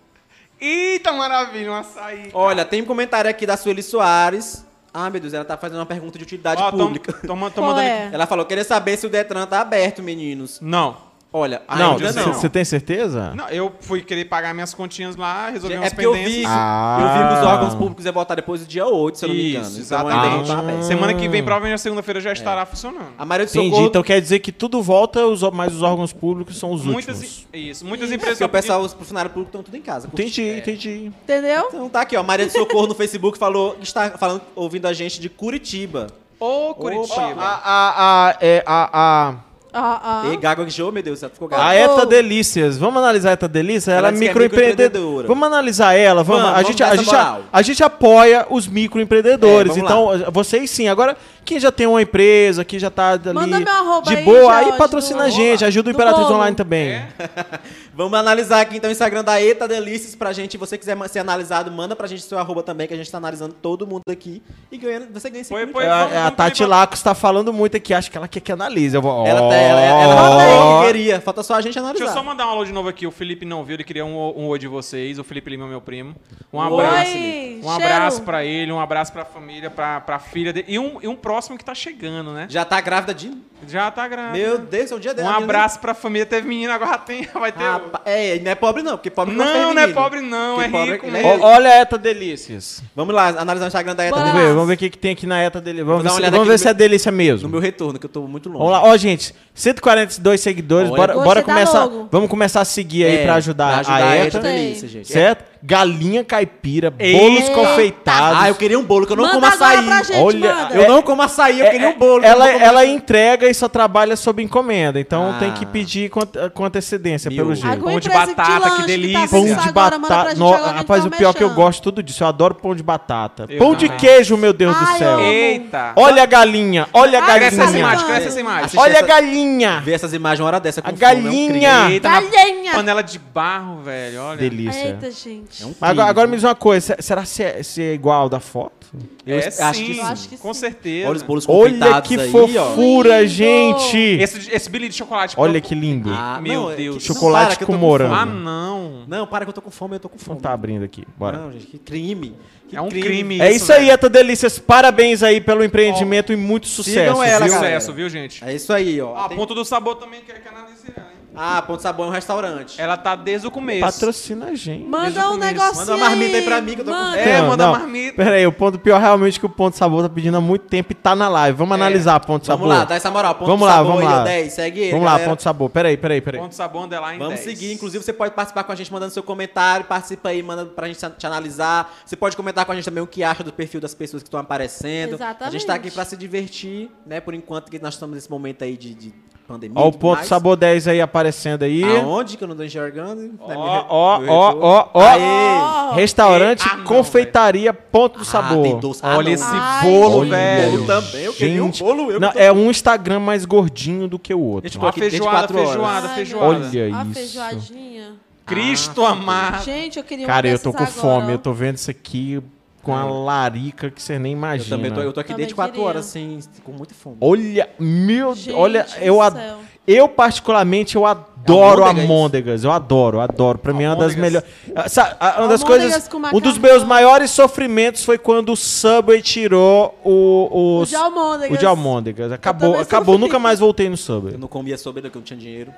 Eita, maravilha, um açaí. Olha, tem um comentário aqui da Sueli Soares. Ah, meu Deus, ela tá fazendo uma pergunta de utilidade Ó, pública. Qual mandando é? Ela falou, queria saber se o Detran tá aberto, meninos. Não. Olha, não, ainda não. você tem certeza? Não, eu fui querer pagar minhas continhas lá, resolver É umas porque eu vi, pendências. Ah. eu vi que os órgãos públicos iam voltar depois do dia 8, se eu não me engano. Isso, Então exatamente. aberto. Semana que vem, provavelmente na segunda-feira já estará funcionando. A Maria do Entendi. Socorro, Então quer dizer que tudo volta, mas os órgãos públicos são os Muitas, últimos. isso, muitas Isso. empresas porque o pediam- pessoal, os funcionários públicos estão tudo em casa. curtindo. Entendi, entendi. Entendeu? Então tá aqui, ó. Maria do Socorro no Facebook falou, está falando, ouvindo a gente de Curitiba. Ô, Curitiba. A, a, a, é, a, a, Ah, ah. E gaguejou, meu Deus, ela ficou a gaga. Eta Delícias. Vamos analisar a Eta Delícias? Ela, Ela é é microempreendedora. Vamos analisar ela. Vamos, Vamos, a, gente, a, gente, a, a gente apoia os microempreendedores. É, então, vocês sim. Agora, quem já tem uma empresa, que já tá ali Manda meu arroba de aí, boa, aí Jorge, patrocina do- a gente, ajuda o Imperatriz bolo. Online também. É? Vamos analisar aqui então o Instagram da Eta Delícias pra gente. Se você quiser ser analisado, manda pra gente seu arroba também, que a gente tá analisando todo mundo aqui. E ganhando, você ganha esse Foi, foi. É, a, a Tati Lacos tá falando muito aqui, acho que ela quer que analise. Eu vou, Ela tá, ela, ela Ó. falou que queria. Falta só a gente Deixa eu analisar. só mandar um alô de novo aqui. O Felipe não viu, ele queria um, um oi de vocês. O Felipe Lima é meu primo. Um Oi, abraço. cheiro. Um abraço pra ele, um abraço pra família, pra, pra filha dele. E um, e um próximo que tá chegando, né? Já tá grávida de... Já tá grávida. Meu Deus, é o dia dela. Um abraço pra família. Teve menina, agora tem, vai ter. Rapaz, é, não é pobre não, porque pobre de não, não é pobre não, Porque é pobre- rico né? mesmo. Ó, Olha a Eta Delícias. Vamos lá, analisar o Instagram da Eta. Bora Vamos Vamos ver, vamos ver o que, que tem aqui na Eta Delícia. Vamos, dar ver, uma se, olhada vamos ver se é delícia mesmo. No meu retorno, que eu tô muito longe. Vamos lá, ó, gente, 142 seguidores, Olha. bora, Gostei bora começar. logo. Vamos começar a seguir aí É, pra ajudar, pra ajudar a a ETA. Eta Tem. Delícia, gente. Certo? Galinha caipira, Eita! bolos confeitados. Ah, eu queria um bolo, que eu não Manda como açaí. pra gente, Olha, manda. Eu não como açaí, eu É, queria um bolo. ela, ela entrega e só trabalha sob encomenda, então Ah. tem que pedir com, com antecedência, Mil. pelo jeito. Alguma Pão de batata, lanche que tá delícia. Pão de agora, batata. No- agora, a gente rapaz, tá o pior é que eu gosto tudo disso. Eu adoro pão de batata. Eu pão de também. queijo, meu Deus do Ai, céu. eu amo. Eita. Olha a galinha, olha a Ai, Cresce essa galinha. imagem, cresce essa imagem. Olha a galinha. Ver essas imagens uma hora dessa com A é galinha. Eita, Galinha! panela de barro, velho, olha. Delícia. Eita, gente. É um Mas agora, crime. agora me diz uma coisa, se- será se é, se é igual ao da foto? Eu é acho sim, que sim. Eu acho que com sim. certeza. Olha os bolos Olha que aí, fofura, Lindo. gente. Esse, esse bilhete de chocolate. Olha que lindo. Ah, Meu não, é Deus. que- Chocolate não, tô com morango. Ah, não. Não, para que eu tô com fome, eu tô com Não fome. tá abrindo aqui, bora. Não, gente, que crime. Que É um crime. É Isso, isso aí, velho. Eta Delícias. Parabéns aí pelo empreendimento e muito sucesso. ela, viu? Sucesso, viu, gente? É isso aí, ó. Ah, Tem- ponto do sabor também quer que analise ela, hein? Ah, Ponto Sabor é um restaurante. Ela tá desde o começo. Patrocina a gente. Desde Manda o um começo. negocinho Manda uma marmita aí pra mim que eu tô com Manda. É, Não, manda não. marmita. Pera aí, o ponto pior realmente é que o Ponto Sabor tá pedindo há muito tempo e tá na live. Vamos analisar Ponto Vamos Sabor. lá, dá essa moral. Ponto Vamos lá, Sabor vamos aí, lá. ó, 10, segue ele, Vamos lá, galera. Ponto Sabor. Pera aí, pera aí, pera aí. Ponto sabor underline Vamos 10. seguir, inclusive você pode participar com a gente mandando seu comentário, participa aí, manda pra gente te analisar. Você pode comentar com a gente também o que acha do perfil das pessoas que estão aparecendo. A Exatamente. gente tá aqui pra se divertir, né? Por enquanto que nós estamos nesse momento aí de, de pandemia. Ó, o Ponto mais. Sabor 10 aí aparecendo aí. Aonde que eu não tô enxergando? Ó, ó, ó, ó, ó. Restaurante Ah, não, Confeitaria Ponto do Ah, Sabor. tem doce. Ah, Olha não. esse Ai, bolo, Olha, velho. Bolo também, eu queria um Gente, bolo, eu não, tô- é um Instagram mais gordinho do que o outro. Aqui desde feijoada, feijoada, Ai, feijoada. Olha A isso. feijoadinha. Cristo amado. Gente, eu queria Cara, uma eu tô com agora, fome. Eu tô vendo isso aqui com a larica que você nem Eu imagina. também tô, eu tô aqui Também desde 4 queria. horas, assim, com muita fome. Olha, meu, Gente olha, do eu, ad- eu particularmente eu adoro Almôndegas? amôndegas, eu adoro, adoro. Pra mim é uma das melhores. Ah, ah, Uma das coisas, um dos meus maiores sofrimentos foi quando o Subway tirou o O de almôndegas. o de almôndegas. Acabou, também acabou. sofri. Nunca mais voltei no Subway. Eu não comia sobremesa porque eu não tinha dinheiro.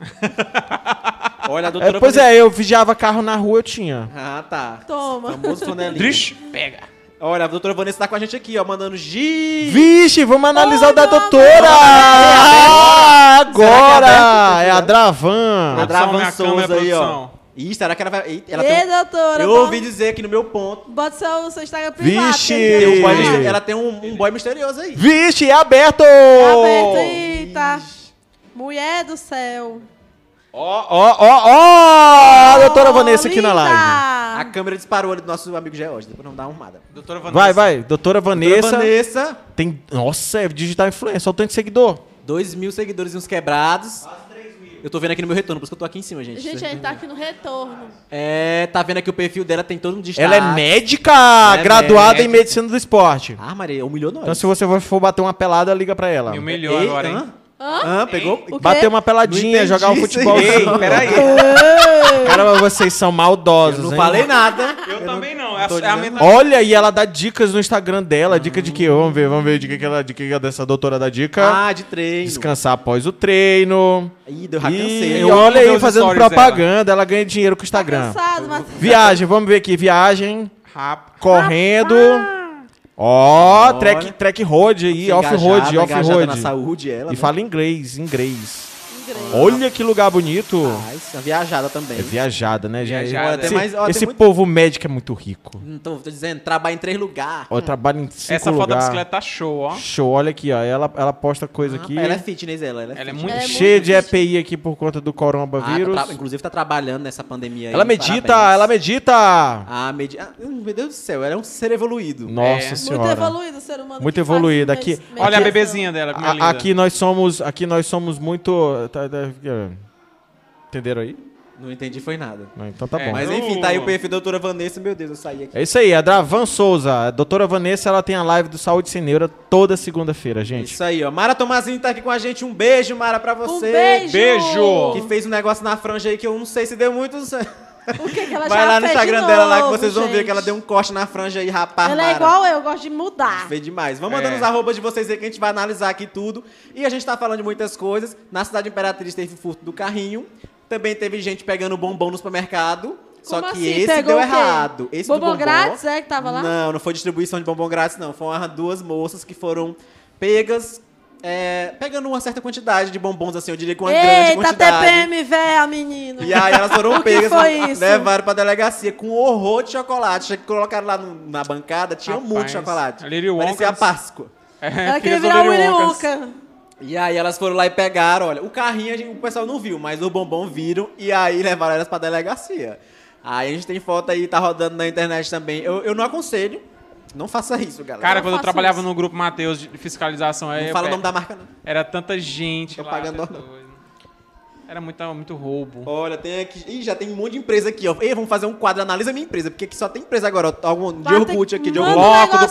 Olha, a É, doutora... pois Vanessa- é, eu vigiava carro na rua, eu tinha. Ah, tá. Toma. Famoso flanelinha. Drish, pega. Olha, a doutora Vanessa tá com a gente aqui, ó, mandando giz. Vixe, vamos analisar o da doutora! Ah, que é agora! aberto? É a Dravan. A Dravan Souza aí, ó. Ih, será que ela vai... Ela Ei, tem um... doutora. Eu bota- ouvi dizer aqui no meu ponto. Bota seu, seu Instagram privado. Vixe. que Tem um boy Ela tem um, um boy misterioso aí. Vixe, é aberto! Tá aberto, eita. Mulher do céu. Ó, ó, ó, ó! A doutora Vanessa aqui na live. A câmera disparou ali do nosso amigo George. Depois não dá uma arrumada. Doutora Vanessa. Vai, vai. Doutora Vanessa. Doutora Vanessa, Tem. Nossa, é digital influencer. Olha o tanto de seguidor. 2 mil seguidores e uns quebrados. Eu tô vendo aqui no meu retorno, por isso que eu tô aqui em cima, gente. Gente, a gente tá aqui no retorno. É, tá vendo aqui o perfil dela, tem todo um destaque. Ela é médica, é graduada em médica. medicina do esporte. Ah, Maria, humilhou nós. Então, se você for bater uma pelada, liga pra ela. Me humilhou Ei, agora, hein? hã? Hã? Hã? Pegou? O quê? Bater uma peladinha, jogar um futebol. aí. Ei, peraí. Caramba, vocês são maldosos, Eu não hein? falei nada. Eu também não. É a, é a mentalidade. Olha, e ela dá dicas no Instagram dela. Dica de que? Vamos ver, vamos ver de que, que ela, de que, que é dessa doutora da dica. Ah, de treino. Descansar após o treino. Ih, deu E cansei. Eu olha aí, fazendo propaganda. Ela ganha dinheiro com o Tá Instagram. cansado, mas... Viagem, vamos ver aqui. Viagem, Rap- correndo. Ó, Olha. track, track road aí, off-road, off-road. E né? fala inglês, inglês. Olha que lugar bonito. Ah, isso é viajada também. É viajada, né, gente? Viajada. Olha, Esse, mais- esse muito- povo médico é muito rico. Não tô, tô dizendo, trabalha em três lugares. Ó, trabalha em cinco Essa foto da lugar. bicicleta tá show, ó. Show, olha aqui, ó. Ela, ela posta coisa aqui. Ela é fitness, ela. Ela é, Ela é muito É cheia muito de. EPI aqui por conta do Ah, coronavírus. tá tra- inclusive tá trabalhando nessa pandemia aí. ela medita, parabéns. ela medita. Ah, medi... ah, meu Deus do céu, ela é um ser evoluído. Nossa É. Muito senhora. evoluído o ser humano. Muito evoluído. med- Aqui- meditação. Olha a bebezinha dela, como é A- linda. aqui nós somos, aqui nós somos muito, tá- tá- entenderam aí? Não entendi, foi nada. Não, Então tá É, bom. Mas enfim, tá aí o perfil da doutora Vanessa. Meu Deus, eu saí aqui. É isso aí, a Dravan Souza. A doutora Vanessa, ela tem a live do Saúde Sem Neura toda segunda-feira, gente. Isso aí, ó. Mara Tomazinho tá aqui com a gente. Um beijo, Mara, pra Um você. beijo! Beijo! Que fez um negócio na franja aí que eu não sei se deu muito certo. O que, que ela Vai já lá no fez Instagram de dela lá que vocês vão ver que ela deu um corte na franja aí, rapaz. Ela é igual eu, eu gosto de mudar. Feio demais. Vamos É. mandando os arrobas de vocês aí que a gente vai analisar aqui tudo. E a gente tá falando de muitas coisas. Na cidade Imperatriz teve furto do carrinho. Também teve gente pegando bombom no supermercado. Só Como que assim? esse Pegou deu o quê? errado. Esse do Bombom grátis, é, que tava lá? Não, não foi distribuição de bombom grátis, não. Foram duas moças que foram pegas, é, pegando uma certa quantidade de bombons, assim, eu diria que uma grande Eita, quantidade. TPM, véia, menina. E aí elas foram que pegas, foi isso? levaram pra delegacia com horror de chocolate. Che- Colocaram lá no- na bancada, tinha Rapaz, muito chocolate. Parecia a Páscoa. É, Ela queria virar o Willy. Wonka. E aí elas foram lá e pegaram, olha, o carrinho a gente- o pessoal não viu, mas o bombom viram e aí levaram elas pra delegacia. Aí a gente tem foto aí, tá rodando na internet também. Eu, eu não aconselho, não faça isso, galera. Cara, quando eu trabalhava isso. no grupo Matheus de fiscalização, não fala o nome da marca, não. era tanta gente Tô lá. pagando. Era muito, muito roubo. Olha, tem aqui. Ih, já tem um monte de empresa aqui, ó. Ei, vamos fazer um quadro, analisa minha empresa, porque aqui só tem empresa agora, ó. Algum de Orkut aqui, de Orkut. um Bloco do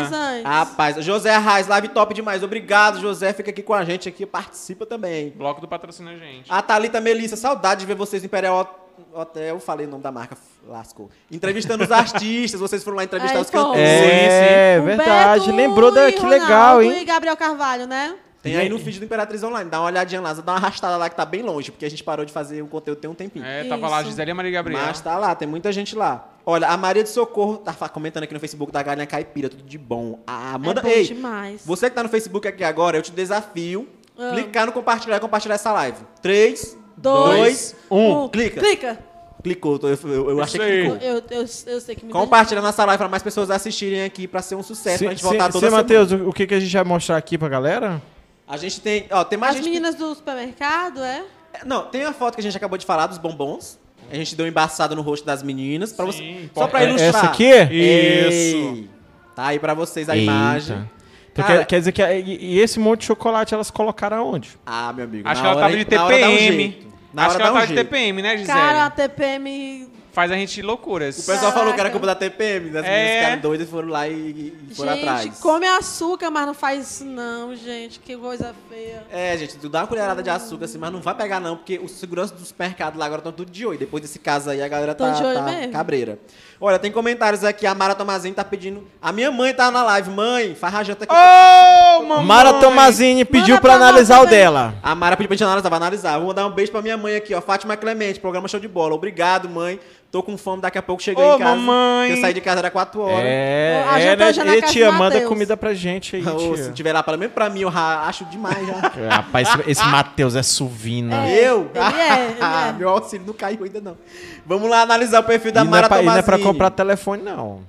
antes. Rapaz, José Arraes, live top demais. Obrigado, José. Fica aqui com a gente aqui, participa também. Bloco do patrocina a gente. A Thalita Melissa, saudade de ver vocês no Imperial Hot- Hotel. Falei o nome da marca, lascou. Entrevistando os artistas, vocês foram lá entrevistar Aí os cantores. É, O verdade. Beto Lembrou da que Ronaldo legal, hein? E Gabriel Carvalho, né? Tem aí no feed do Imperatriz Online. Dá uma olhadinha lá, dá uma arrastada lá que tá bem longe, porque a gente parou de fazer o conteúdo tem um tempinho. É, tava lá a Isso. Gisele e a Maria Gabriel. Mas tá lá, tem muita gente lá. Olha, a Maria de Socorro tá comentando aqui no Facebook da Galinha Caipira, tudo de bom. A Amanda, é bom ei, demais. você que tá no Facebook aqui agora, eu te desafio Ah. clicar no compartilhar e compartilhar essa live. 3, Dois, 2, 1. um. Clica. Clica. Clicou, eu, eu, eu achei que clicou. Eu, eu, eu sei que me Compartilha nossa live pra mais pessoas assistirem aqui pra ser um sucesso, pra gente voltar toda Sim, semana. Matheus, o que, que a gente vai mostrar aqui pra galera? A gente tem, ó, tem mais As gente... meninas do supermercado, é? Não, tem a foto que a gente acabou de falar dos bombons. A gente deu um embaçado no rosto das meninas. Pra Sim, você, só pra é ilustrar. essa aqui? Ei, Tá aí pra vocês a Eita. imagem. Então Cara- quer, quer dizer que. E, esse monte de chocolate elas colocaram aonde? Ah, meu amigo. Acho na que ela hora- tava de na hora dá um TPM. jeito. Na Acho hora que ela um tava de. TPM, né, Gisele? Cara, a TPM. Faz a gente loucuras. O pessoal falou que era Caraca. culpa da TPM, das É. meninas ficaram doidas e foram lá e, e foram gente, atrás. come açúcar, mas não faz isso não, gente. Que coisa feia. É, gente, tu dá uma colherada de açúcar assim, mas não vai pegar não, porque os seguranças dos supermercados lá agora estão tudo de olho. Depois desse caso aí, a galera tá, de olho tá mesmo. cabreira. Olha, tem comentários aqui, a Mara Tomazinho tá pedindo... A minha mãe tá na live. Mãe, faz a janta aqui. Ô, mamãe! Mara Tomazini pediu Manda pra pra analisar o dela. A Mara pediu pra gente analisar, vai analisar. Vou mandar um beijo pra minha mãe aqui, ó. Fátima Clemente, programa show de bola. Obrigado, mãe. Tô com fome, daqui a pouco Ô, em casa. mamãe. Eu saí de casa era 4 horas. É, A é, né? é na E tia, manda comida pra gente aí, tia. se tiver lá, pelo menos pra mim, eu acho demais já. Rapaz, esse, esse Matheus é suvina. É, Eu? ele é, ele é. Meu auxílio não caiu ainda não. Vamos lá analisar o perfil da E não, Mara é pra, não é pra Tomazini. Comprar telefone, não.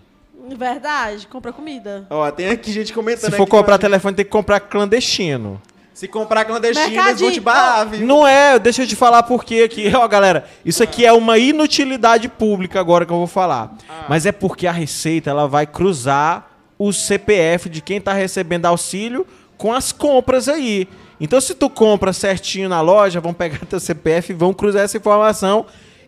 Verdade, compra comida. Ó, tem aqui gente comentando Se for aqui, comprar telefone, tem que comprar clandestino. Se comprar clandestino, eles vão te barrar, viu? Não é, deixa eu te falar por quê aqui. Ó, galera, isso aqui é uma inutilidade pública agora que eu vou falar. Mas é porque a Receita, ela vai cruzar o CPF de quem tá recebendo auxílio com as compras aí. Então, se tu compra certinho na loja, vão pegar teu CPF e vão cruzar essa informação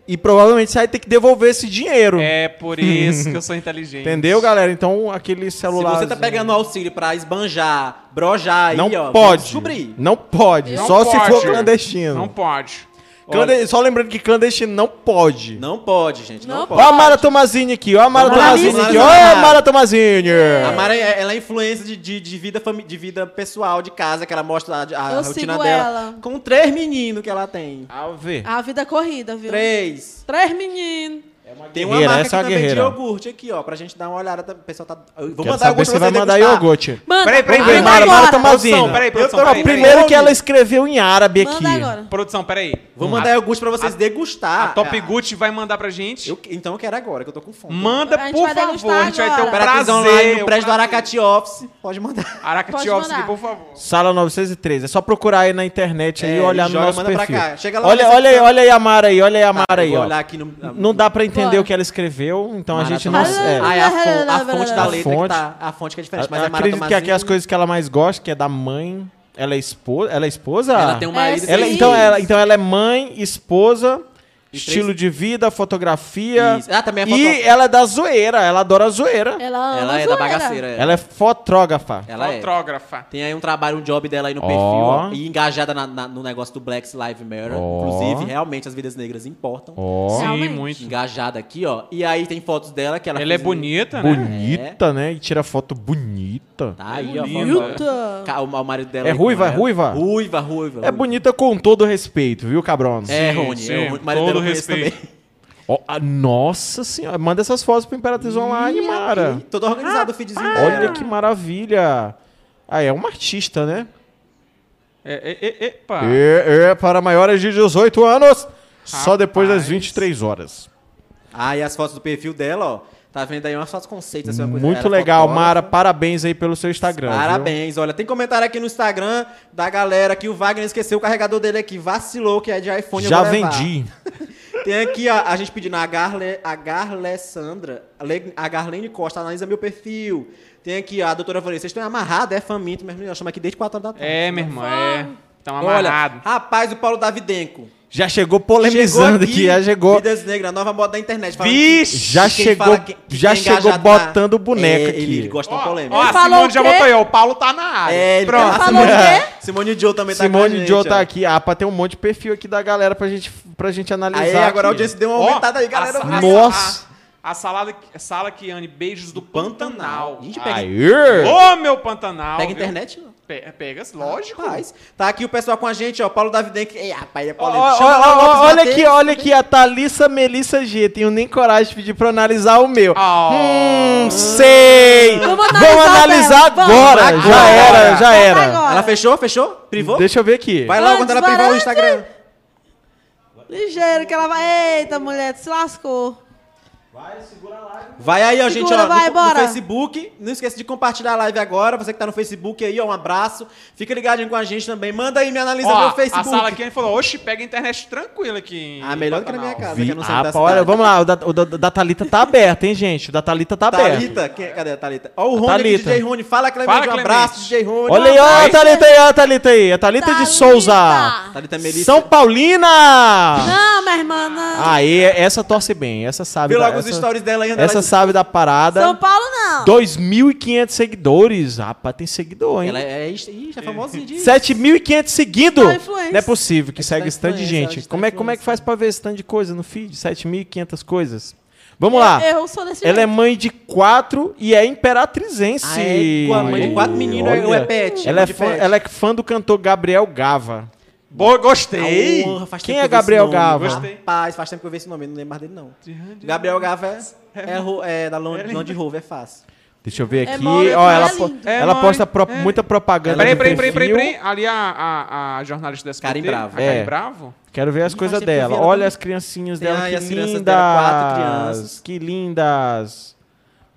e provavelmente você vai ter que devolver esse dinheiro. É por isso que eu sou inteligente. Entendeu, galera? Então, aquele Se celular... você tá pegando auxílio pra esbanjar, brojar aí, Não ó, pode. descobrir. Não pode. Não só se pode. for clandestino. Não pode. Clande- Só lembrando que clandestino não pode. Não pode, gente, não, Não pode. Ó a Mara Tomazini aqui, ó a Mara Tomazini aqui, ó a. Mara Tomazini. A Mara, é- ela é influência de, de, de vida, fami- de vida pessoal, de casa, que ela mostra a, a Eu rotina sigo dela. ela. Com três meninos que ela tem. A ver. A vida corrida, viu? Três. Três meninos. Tem uma Guerreira, marca essa é aqui uma também de iogurte aqui, ó, pra gente dar uma olhada. O pessoal tá... Eu vou Quero mandar saber iogurte se pra vai vocês mandar degustar. iogurte. Manda, Peraí, peraí, manda peraí, Mara, agora. Mara Tomazini. Produção, peraí, produção, tô- peraí. Primeiro que ela escreveu em árabe aqui. Manda agora. Produção, peraí. Vou mandar iogurte pra vocês degustar. A Top Ah, Gucci vai mandar pra gente. eu- então eu quero agora, que eu tô com fome. Manda, gente por vai favor. A gente vai ter o agora. Prazer. Online no prédio do. Aracati Office. Pode mandar. Aracati Pode Office, mandar. por favor. Sala 903. É só procurar aí na internet aí É, e olhar no joga, nosso manda pra perfil. cá. Chega lá olha, na olha aí, recepção. olha aí a Mara aí, olha aí a Mara Tá, aí, eu vou ó. olhar aqui no... Não dá pra entender Bora. o que ela escreveu, então a gente não... É. Ah, é a, fon- a fonte da A letra fonte. que tá... A fonte que é diferente, mas Eu é acredito que aqui Tomazini. as coisas que ela mais gosta, que é da mãe. Ela é esposa? Ela é esposa? Ela tem um marido É, Ela- então, ela, então ela é mãe, esposa Estilo de vida, fotografia. Isso. Ah, também é E ela é da zoeira, ela adora a zoeira. Ela, ama Ela é da bagaceira. é. Ela é fotógrafa. Ela é. Fotógrafa. Tem aí um trabalho, um job dela aí no Ó. perfil, ó, e engajada na- na- no negócio do Black Lives Matter. Ó. Inclusive, realmente as vidas negras importam. Ó, Sim, Realmente. muito. Engajada aqui, ó. E aí tem fotos dela que ela Ela é bonita, né? bonita, né? E tira foto bonita. Tá aí, ó. Eita. Ca- O o marido dela É ruiva, ela. é ruiva? Ruiva, ruiva. É ruiva. bonita com todo respeito, viu, Cabrones? É, Rony. sim, é, o marido dela conheço respeito. também. Ó, ah, nossa senhora, manda essas fotos pro Imperatriz Online, Mara. E todo organizado o feedzinho dela. Olha que maravilha. Ah, é uma artista, né? É, é, é, epa. É, é para maiores de 18 anos. Só depois das Rapaz. 23 horas. Ah, e as fotos do perfil dela, ó. Tá vendo aí umas fotos conceitos, assim, uma. Muito legal, fotógrafa. Mara. Parabéns aí pelo seu Instagram. viu? Parabéns. Olha, tem comentário aqui no Instagram da galera que o Wagner esqueceu o carregador dele aqui. Vacilou, que é de iPhone. Já vendi. Tem aqui ó, a gente pedindo a Garle, a Garlessandra, a Le- a Garlene Costa, analisa meu perfil. Tem aqui ó, a doutora Vanessa, vocês estão amarrados, é faminto, mas eu chamo aqui desde 4 horas da tarde. É, meu irmão, é. Tamo Olha, amarrado. rapaz, o Paulo Davidenko. Já chegou polemizando aqui, já chegou. Vidas Negras, nova moda da internet. Vixe! que- Já chegou- que- que já chegou engajado botando na- boneca é, aqui. Ele, ele gosta de polêmica. Ó, a Simone o já botou aí, ó. O Paulo tá na área. É, ele Pronto. tá- o quê? Simone Joe também tá com a Simone Joe ó. tá aqui. Ah, pra ter um monte de perfil aqui da galera pra gente, pra gente analisar. Aí agora a audiência deu uma Ó, aumentada aí, galera. a- Nossa. A, a salada, a sala Kiane, beijos do Pantanal. Gente, pega, Aê! Ô, meu Pantanal. pega viu? internet, não. Pe- Pega, lógico. Rapaz, tá aqui o pessoal com a gente, ó. Paulo Davidenko. Ei, rapaz, é polêmico. ó, Chama ó, lá o ó, Lopes olha aqui, olha aqui, a Thalissa Melissa G. Tenho nem coragem de pedir pra analisar o meu. Oh. Hum, sei! Vamos Vamos analisar dela, agora. vamos. Já Agora. era, já era. agora. Ela fechou? Fechou? Privou? Deixa eu ver aqui. Vai lá quando ela privar o. Instagram. Ligeiro que ela vai. Eita, mulher, se lascou. Vai aí, ó, Segura, gente, ó, no- vai, no, bora. Facebook. Não esqueça de compartilhar a live agora. Você que tá no Facebook aí, ó, um abraço. Fica ligadinho com a gente também. Manda aí, me analisa Ó, no a Facebook. sala Kiane falou, oxe, pega a internet tranquila aqui. em Ah, melhor do que na minha casa, que eu não sei Ah, da olha, vamos lá, o da, o da, da Thalita tá aberto, hein, gente? O da Thalita tá aberto. Thalita, quem, cadê a Thalita? Ó, o Rony aqui, Thalita. DJ Rony. Fala, Clemente, Fala, um Clemente. abraço, DJ Rony. Olha aí, ó, a Thalita aí, ó, a Thalita aí. A Thalita de Thalita. Souza. Thalita Melissa. São Paulina! Não, minha irmã, não. Aí, essa torce bem, essa sabe da, logo os essa, stories dela aí. essa ela- sabe da parada. São Paulo, não. 2.500 seguidores. Rapaz, tem seguidor, hein? Ela é, já é famosinha de... 7.500 seguidos. Tá influência. Não é possível que Essa segue esse tanto de gente. Como é, como é que faz pra ver esse tanto de coisa no feed? 7.500 coisas. Vamos lá. Eu, sou desse Ela é jeito. mãe de quatro e é imperatrizense. Ah, é? Mãe de quatro meninos, é pet? Ela é, fã, ela é fã do cantor Gabriel Gava. Boa, gostei. Faz Quem tempo é Gabriel. Gava? Gostei. Rapaz, faz tempo que eu vi esse nome, não lembro mais dele, não. Gabriel Gava é, é, ro- é da Land, Land Rover, é fácil. Deixa eu ver É aqui. mole, Ó, é ela, É, ela posta pro- é. muita propaganda. Peraí, peraí, peraí, peraí. Ali a, a, a jornalista dessa Karen Bravo. A É. Karen Bravo? Quero ver as coisas dela. Olha as criancinhas dela, que as lindas. crianças dela, quatro crianças. Que lindas.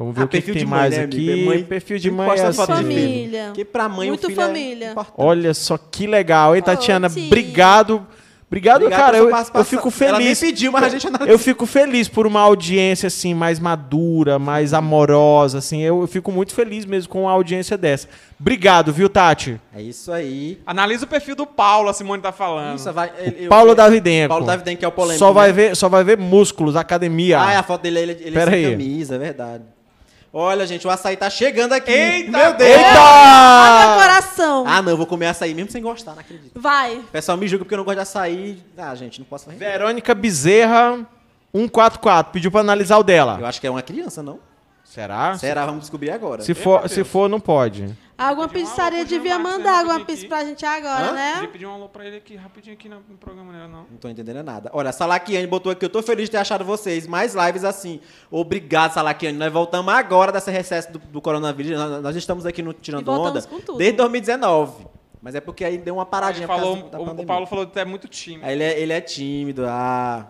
Vamos ver Ah, o que, que perfil tem de mãe, mais né, aqui. É mãe- perfil de mãe é assim. filho. Família. Porque pra mãe Muito o filho família. é. Olha só que legal, hein, Tatiana? tia. Obrigado. Obrigado, Obrigado cara. Eu, eu fico Ela nem feliz. pediu, mas a gente analisou. Eu fico feliz por uma audiência assim mais madura, mais amorosa, assim. Eu, eu fico muito feliz mesmo com uma audiência dessa. Obrigado, viu, Tati? É isso aí. Analisa o perfil do Paulo, a Simone tá falando. Isso, vai, ele- eu- Paulo eu- Davidenko. Paulo Davidenko, que é o polêmico. Só vai né? ver, só vai ver músculos, academia. Ah, é a foto dele, ele, ele Pera sem aí. camisa, é verdade. Olha, gente, o açaí tá chegando aqui. Eita, Meu Deus! Eita! coração. Ah, não, eu vou comer açaí mesmo sem gostar, não acredito. Vai. O pessoal me julga porque eu não gosto de açaí. Ah, gente, não posso fazer. Verônica Bezerra 144 pediu pra analisar o dela. Eu acho que é uma criança, não? Será? Será? Vamos descobrir agora. Se for, se for, não pode. Alguma pizzaria devia mandar alguma pizza pra gente agora, Hã? né? Queria pedir um alô pra ele aqui, rapidinho aqui no, programa, né? Não. Não tô entendendo nada. Olha, Salaquiane botou aqui, eu tô feliz de ter achado vocês. Mais lives assim. Obrigado, Salaquiane. Nós voltamos agora dessa recesso do, do coronavírus. Nós, nós estamos aqui no Tirando E Onda com tudo. desde 2019. Mas é porque aí deu uma paradinha falou, causa da o, o. Paulo falou que tu é muito tímido. Aí ele é, ele é tímido. Ah.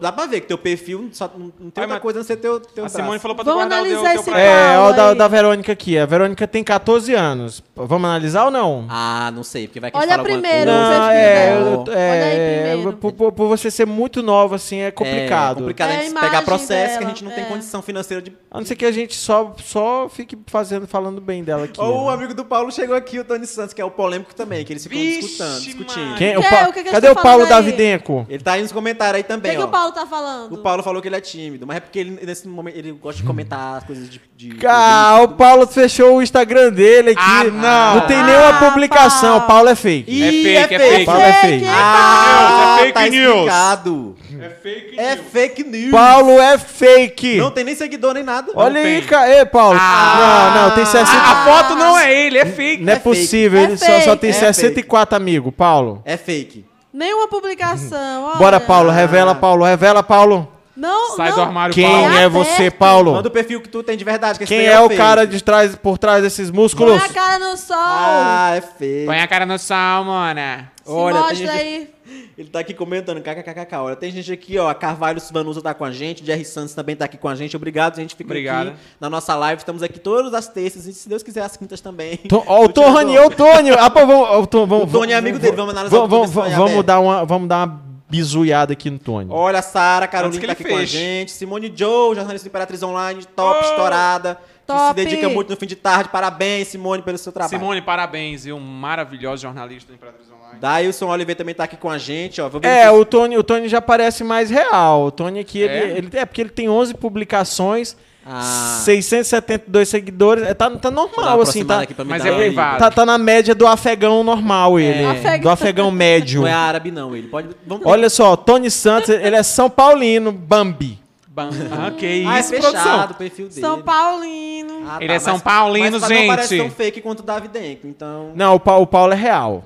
Dá pra ver que teu perfil só, não, tem Ai, outra coisa a não ser teu, teu a Simone falou pra tu Vamos guardar o teu, analisar teu esse pra- É, Paulo ó, da, da Verônica aqui. A Verônica tem 14 anos. Vamos analisar ou não? Ah, não sei, porque vai que Olha fala alguma primeiro coisa. o Não, é, eu- Olha aí é, primeiro. por, por- por você ser muito nova, assim, é complicado. É complicado É a a gente imagem pegar processo que a gente não tem é. condição financeira de. A não ser que a gente só, só fique fazendo, falando bem dela aqui. Ou o né? amigo do Paulo chegou aqui, o Tony Santos, que é o polêmico também, que eles ficam Vixe, discutando, discutindo. mano. Quem? O O que- Pa- o que Cadê o tão Paulo falando aí? Davidenko? Ele tá aí nos comentários aí também. O que, que ó. o Paulo tá falando? O Paulo falou que ele é tímido, mas é porque ele, nesse momento, ele gosta de comentar as coisas de... de Ah, o Paulo fechou o Instagram dele aqui. Ah, não. Não tem nenhuma Ah, publicação. Paulo. O Paulo é fake. Ih, É fake, é fake. Paulo é fake. Ah, É fake tá news. explicado. É fake É fake news. Paulo é fake. Não tem nem seguidor nem nada. Olha aí, cara. Ei, Paulo. Ah. não, não, tem 60. A, a foto não é ele, é fake. Não é, É fake. possível, É ele só, só fake. tem É 64 amigos, Paulo. É fake. Nenhuma publicação. olha. Bora, Paulo, revela, Paulo, revela, Paulo. Não, Sai não. do armário, Quem Paulo. é aberto. você, Paulo? Manda o perfil que tu tem de verdade. Que Quem daí é o cara de trás, por trás desses músculos? Põe a cara no sol. Ah, é fake. Põe a cara no sal, mona. Se Olha, tem mostra gente- aí. Ele tá aqui comentando, kkkk. Olha, tem gente aqui, ó. A Carvalho Vanusa tá com a gente, o Jerry Santos também tá aqui com a gente. Obrigado, gente. Fica Obrigado. aqui na nossa live. Estamos aqui todas as terças e, se Deus quiser, as quintas também. Tô- Ó, o. Tony, ô Tony. Ah, pô, vamos, ó, o Tony, vamos, O Tony é amigo dele, vamos analisar vamos, tudo vamos, vamos dar uma, vamos dar uma bizuiada aqui no Tony. Olha, a Sara Carolina tá aqui ele com a gente. Simone Joe, jornalista do Imperatriz Online, top, Oh! estourada. Que se Top. dedica muito no fim de tarde. Parabéns, Simone, pelo seu trabalho. Simone, parabéns, viu? Maravilhosa jornalista do Imperatriz Online. Dailson Oliveira também tá aqui com a gente, ó. É, o Tony, o Tony já parece mais real. O Tony aqui, ele, É? ele é porque ele tem 11 publicações, Ah. 672 seguidores. É, tá, tá normal, assim, tá, Mas é privado. tá, tá na média do afegão normal, ele. É. Afegão. Do afegão médio. Não é árabe, não. Ele pode. Vamos Olha só, Tony Santos, ele é São Paulino, Bambi. Bam- Ah, que ah, é isso, fechado produção. o perfil dele. São Paulino. Ah, Ele é São mas- Paulino, mas Não parece gente. tão fake quanto o Davidenko, então... Não, o, Pa- o Paulo é real.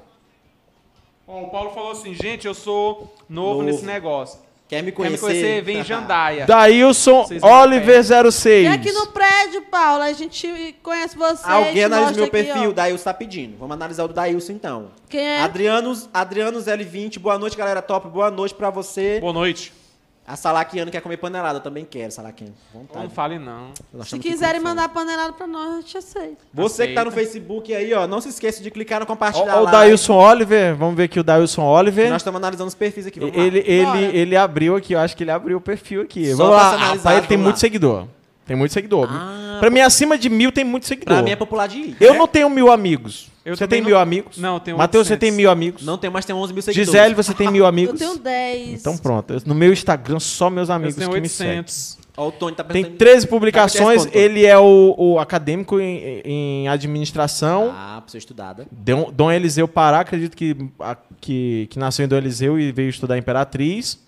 Ó, o Paulo falou assim, gente, eu sou novo, Novo. nesse negócio. Quer me Quer conhecer? me conhecer? Vem em Jandaia. Daílson Vocês vão Oliver 06. Vem aqui no prédio, Paulo. A gente conhece você. Alguém analisa meu aqui, perfil, ó. Dailson tá pedindo. Vamos analisar o do Dailson, então. Quem é? Adrianos, Adrianos L20, boa noite, galera top. Boa noite pra você. Boa noite. A Salaquiano quer comer panelada, eu também quero, Salaquiano. Vontade. Não fale não. Se quiserem mandar panelada pra nós, a gente aceita. Você que tá no. Facebook aí, ó, não se esqueça de clicar no compartilhar Ó, o lá. Daílson Oliver, vamos ver aqui o Daílson Oliver. Nós estamos analisando os perfis aqui, vamos lá. Ele, ele, Bora. ele abriu aqui, eu acho que ele abriu o perfil aqui. Só vamos lá. Rapaz, ele tem vamos muito lá. seguidor. Tem muito seguidor. Ah, pra mim, acima de mil tem muito seguidor. Pra mim é popular de ir. Eu não tenho mil amigos. Eu você tem não- mil amigos? Não, eu tenho Matheus, você 800. tem mil amigos? Não tem, mas tem 11 mil seguidores. Gisele, você tem mil Eu amigos? tenho 10. Então pronto. Eu- No meu Instagram, só meus Eu amigos tenho que me seguem. 800. Ó, o Tony tá Tem pensando... 13 publicações. É Ele é o, o acadêmico em, em administração. Ah, pessoa estudada. Dom, Dom Eliseu Pará, acredito que, a- que, que nasceu em Dom Eliseu e veio estudar Imperatriz.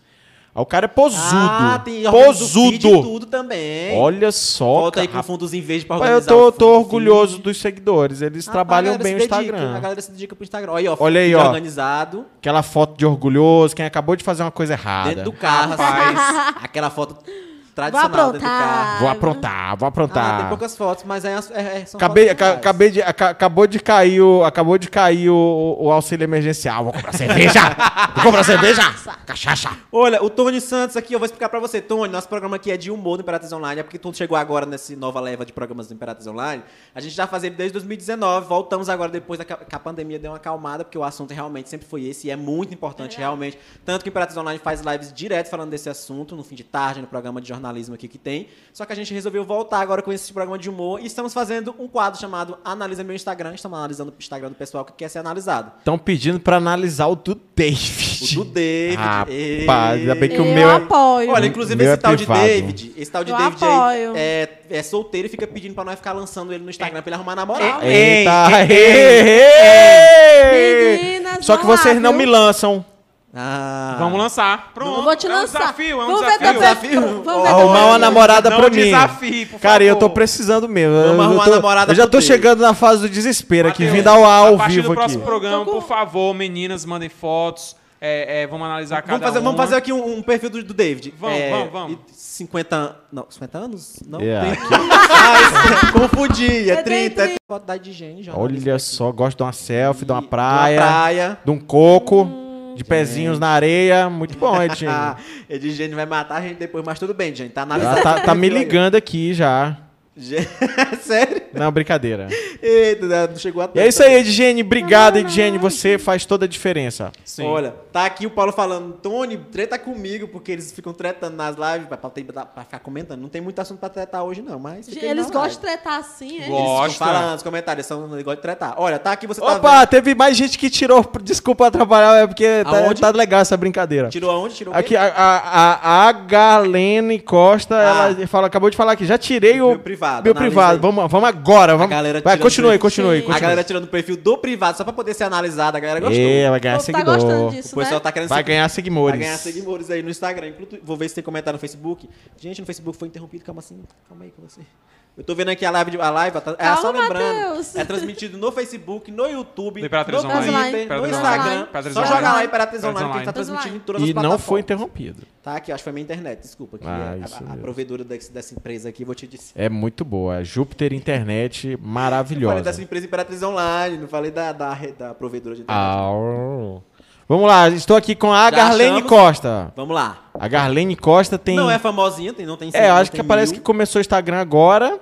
Ah, O cara é posudo. Ah, tem posudo. tudo também. Olha só. Volta aí com cara. fundos em pra Rapaz, eu organizar tô, o tô fundo orgulhoso dos seguidores. Eles Ah, trabalham bem o dedica, Instagram. A galera se dedica pro Instagram. Olha aí, ó. Olha aí, ó. organizado. Aquela foto de orgulhoso, quem acabou de fazer uma coisa errada. Dentro do carro, Rapaz. assim. Aquela foto tradicional dentro do aprontar. carro. Vou aprontar, vou Ah, aprontar. tem poucas fotos, mas é, é, é, são Acabei, fotos legais. acabei de, aca- acabou de cair o, acabou de cair o, o auxílio emergencial. Vou comprar cerveja. Vou comprar cerveja. Cachaça. Olha, o Tony Santos aqui, eu vou explicar pra você. Tony, nosso programa aqui é de humor do Imperatriz Online. É porque tu chegou agora nessa nova leva de programas do Imperatriz Online. A gente já faz ele desde 2019. Voltamos agora depois da, que a pandemia deu uma acalmada, porque o assunto realmente sempre foi esse. E é muito importante, realmente. Tanto que o Imperatriz Online faz lives direto falando desse assunto, no fim de tarde, no programa de jornalismo aqui que tem. Só que a gente resolveu voltar agora com esse programa de humor. E estamos fazendo um quadro chamado Analisa Meu Instagram. Estamos analisando o Instagram do pessoal que quer ser analisado. Estão pedindo pra analisar o do David. O do David. Rapaz, ainda bem que o Eu meu é... apoio. Olha, inclusive Meu esse é tal de privado. David, esse tal de Eu David apoio. aí é, é solteiro e fica pedindo pra nós ficar lançando ele no Instagram pra ele arrumar namorado. Ei, Eita, ei, ei, ei. Meninas, Só que vocês não me lançam. Ah. Vamos lançar. Pronto. Eu vou te É um lançar. desafio, é um Vamos ver desafio. teu Desafio? Vamos ver Arrumar uma namorada Não pra mim. desafie, por Cara, eu tô favor. precisando mesmo. Vamos eu, arrumar tô, namorada eu já tô chegando na fase do desespero aqui, Mateus, vindo ao, ao a partir vivo do aqui. próximo programa, por favor, meninas, mandem fotos. É, é, vamos analisar cada Vamos fazer, vamos uma. fazer aqui um, um perfil do, do David. Vamos, É, vamos, vamos. e 50 an- Não, 50 anos? Não, Yeah. 30. ah, confundi, é É 30. bem Foto da de gente, Olha só, gosto de uma selfie, de uma De praia, uma praia. de um coco, de pezinhos na areia. Muito bom, Edinho. Edgene vai matar a gente depois, mas tudo bem, gente. Tá Ela analisando. tá, tá me ligando aqui já. Sério? Não, brincadeira. Eita, não chegou a E é isso aí, Edgene. Obrigado, Edgene. Você faz toda a diferença. Sim. Olha, tá aqui o Paulo falando, Tony, treta comigo, porque eles ficam tretando nas lives pra, pra, ter- pra ficar comentando. Não tem muito assunto pra tretar hoje, não, mas. Eles gostam live. de tretar assim, é? Gosto. Eles falando nos comentários, são um negócio de tretar. Olha, tá aqui, você tá Opa, vendo. teve mais gente que tirou. Desculpa atrapalhar, é porque tá, tá legal essa brincadeira. Tirou aonde? Tirou o Aqui, quê? a, a, a Galene Costa, Ah. ela fala, acabou de falar aqui, já tirei o Meu privado, Meu privado. aí. Vamos, vamos agora. Vamos. galera Vai, continue. A galera tirando o perfil do privado só pra poder ser analisada. A galera gostou. É, vai O ganhar tá seguidor. gostando O disso, pessoal né? tá querendo Vai seguir- ganhar seguidores. Vai ganhar seguidores aí no Instagram. Vou ver se tem comentário no Facebook. Gente, no Facebook foi interrompido. Calma assim. Calma aí com você. Eu tô vendo aqui a live. de- A live tá- é só Calma, lembrando. Matheus. É transmitido no Facebook, no YouTube, no Online. Twitter, Imperatriz no Online. Instagram. Imperatriz Só Online. joga lá Imperatriz Imperatriz Online que ele tá Online. transmitindo em todas as E não plataformas. foi interrompido. Tá aqui, acho que foi minha internet. Desculpa. Que Ah, é a- isso a, provedora desse- dessa empresa aqui, vou te dizer. É muito boa. Júpiter Internet Eu falei maravilhosa. dessa empresa Imperatriz Online, não falei da, da, da provedora de internet. Ah, Vamos lá, estou aqui com a Já Garlene achamos? Costa. Vamos lá. A Garlene Costa tem. Não é famosinha, tem, não tem É, eu acho que parece mil. que começou o Instagram agora.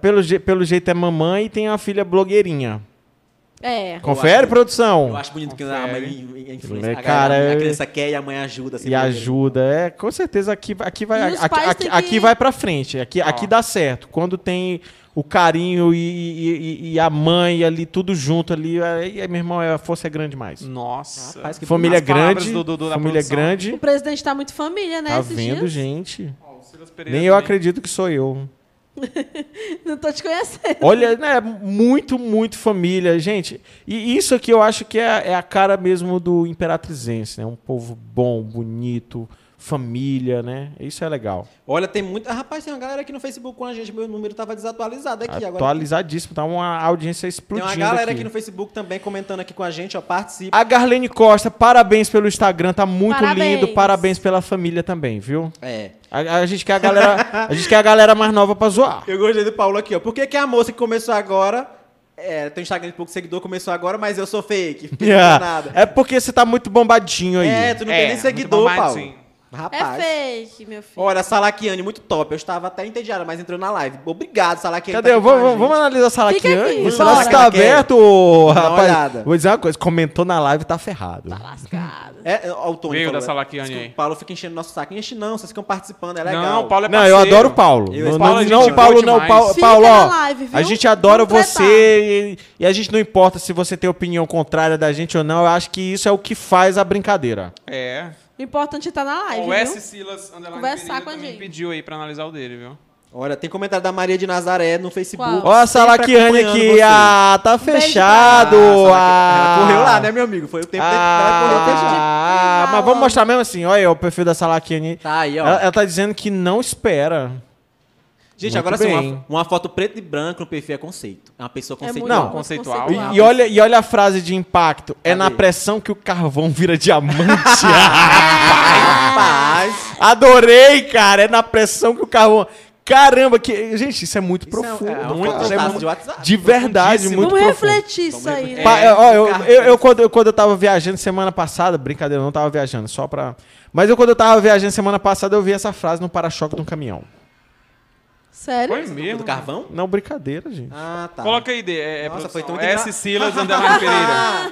Pelo, je- pelo jeito é mamãe e tem uma filha blogueirinha. É. Confere, acho- produção? Eu acho bonito que a Confere. mãe é influência. É, a, cara, a é- criança quer e a mãe ajuda. assim, E ajuda, é, com certeza aqui, aqui vai, aqui, aqui que- vai pra frente, aqui, aqui dá certo. Quando tem o carinho e, e- e- a mãe ali, tudo junto ali, aí, meu irmão, a força é grande demais. Nossa. Rapaz, que Família grande, do- do- do- família grande, O presidente tá muito família, né? tá esses vendo, dias? gente? Nem eu também. acredito que sou eu. Não tô te conhecendo. Olha, né, muito, muito família, gente. E isso aqui eu acho que é, é a cara mesmo do imperatrizense, né? Um povo bom, bonito, família, né? Isso é legal. Olha, tem muita. Rapaz, tem uma galera aqui no Facebook com a gente. Meu número tava desatualizado aqui agora. Atualizadíssimo, tá uma audiência Tem explodindo uma galera aqui. aqui no Facebook também comentando aqui com a gente, ó. Participa. A Garlene Costa, parabéns pelo Instagram, tá muito Parabéns. lindo. Parabéns pela família também, viu? É. A, a gente quer a galera, a gente quer a galera mais nova pra zoar. Eu gostei do Paulo aqui, ó. Por que, que a moça que começou agora. É, tem um Instagram de pouco seguidor, começou agora, mas eu sou fake. Não tem nada. É porque você tá muito bombadinho aí. É, tu não É, tem nem seguidor, Paulo. Rapaz. É fake, meu filho. Olha, Salakiane, muito top. Eu estava até entediada, mas entrou na live. Obrigado, Salakiane. Cadê? tá Vamos, vamos, analisar a sala aqui. Fica aqui, Será bora. que tá Ela quer. aberto, rapaz? olhada. Vou dizer uma coisa. Comentou na live, tá ferrado. Lascado. É, ó, o Tony Veio da Salakiane diz que aí. O Paulo fica enchendo nosso saco. Enche não, vocês ficam participando, é legal. Não, o Paulo é Não, parceiro. eu adoro o Paulo. Eu- não, Paulo, não, não, Paulo, não. Paulo, Paulo, ó. live, a gente adora Vamos você e, e a gente não importa se você tem opinião contrária da gente ou não. Eu acho que isso é o que faz a brincadeira. É. O importante é estar na live, O viu? S. Silas Underline Conversar com a gente. pediu aí pra analisar o dele, viu? Olha, tem comentário da Maria de Nazaré no Facebook. Ó, a Salakiane aqui. Ah, tá beijo fechado. Ah, ah. Ela correu lá, né, meu amigo? Foi o tempo dela correu fechado. Ah, mas vamos mostrar mesmo assim. Olha aí o perfil da Salakiane. Tá aí, ó. Ela, ela tá dizendo que não espera. Gente, Muito agora sim, bem. uma, uma foto preto e branco no perfil é conceito. É uma pessoa É muito conceitual. Não. conceitual. E, e olha, e olha a frase de impacto. É Cadê? na pressão que o carvão vira diamante. Rapaz. Adorei, cara. É na pressão que o carvão. Caramba, que. Gente, isso é muito Isso é- profundo. é uma muito, é muito- de WhatsApp. de verdade, muito Vamos profundo. refletir isso aí, né? Pa- É, ó, eu, eu, eu quando, eu, quando eu tava viajando semana passada, brincadeira, eu não tava viajando, só pra. Mas eu, quando eu tava viajando semana passada, eu vi essa frase no para-choque de um caminhão. Sério? Foi mesmo? Do carvão? Não, brincadeira, gente. Ah, tá. Coloca aí, D. É, é Nossa, produção. foi tão S. engra- Silas Underline Pereira.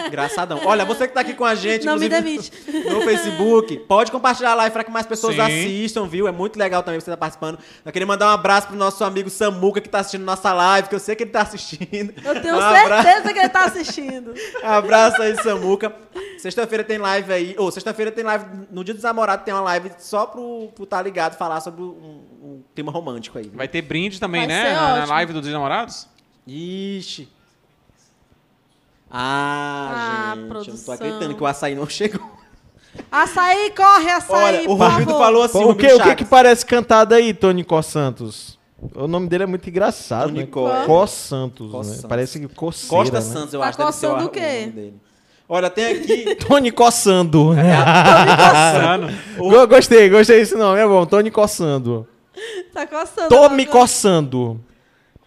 Engraçadão. Olha, você que tá aqui com a gente, Não me demite. no Facebook, pode compartilhar a live para que mais pessoas Sim. assistam, viu? É muito legal também você estar participando. Eu queria mandar um abraço pro nosso amigo Samuca que tá assistindo nossa live, que eu sei que ele tá assistindo. Eu tenho Um abra- certeza que ele tá assistindo. Abraço aí, Samuca. Sexta-feira tem live aí. Ou sexta-feira tem live. No dia dos namorados tem uma live só pro, pro tá ligado falar sobre um, um clima romântico aí. viu? Vai ter brinde também, Vai né? ser Na, na ótimo. live do Dia dos Namorados? Ixi. Ah, Ah, gente. Eu não produção. tô acreditando que o açaí não chegou. Açaí, corre, açaí, Olha, o por favor. falou assim, o, que, Rubinho o que que parece cantado aí, Tony Có Santos? O nome dele é muito engraçado, Tony né? Có. Có Santos, né? Santos. Parece que coceira, Costa né? Santos, eu Tá acho. deve ser o, coçando o o quê? nome dele. Olha, tem aqui. Tony Coçando. Passando. Go- Gostei, gostei desse nome, é bom. Tony Coçando. Tá coçando. Tô me coçando.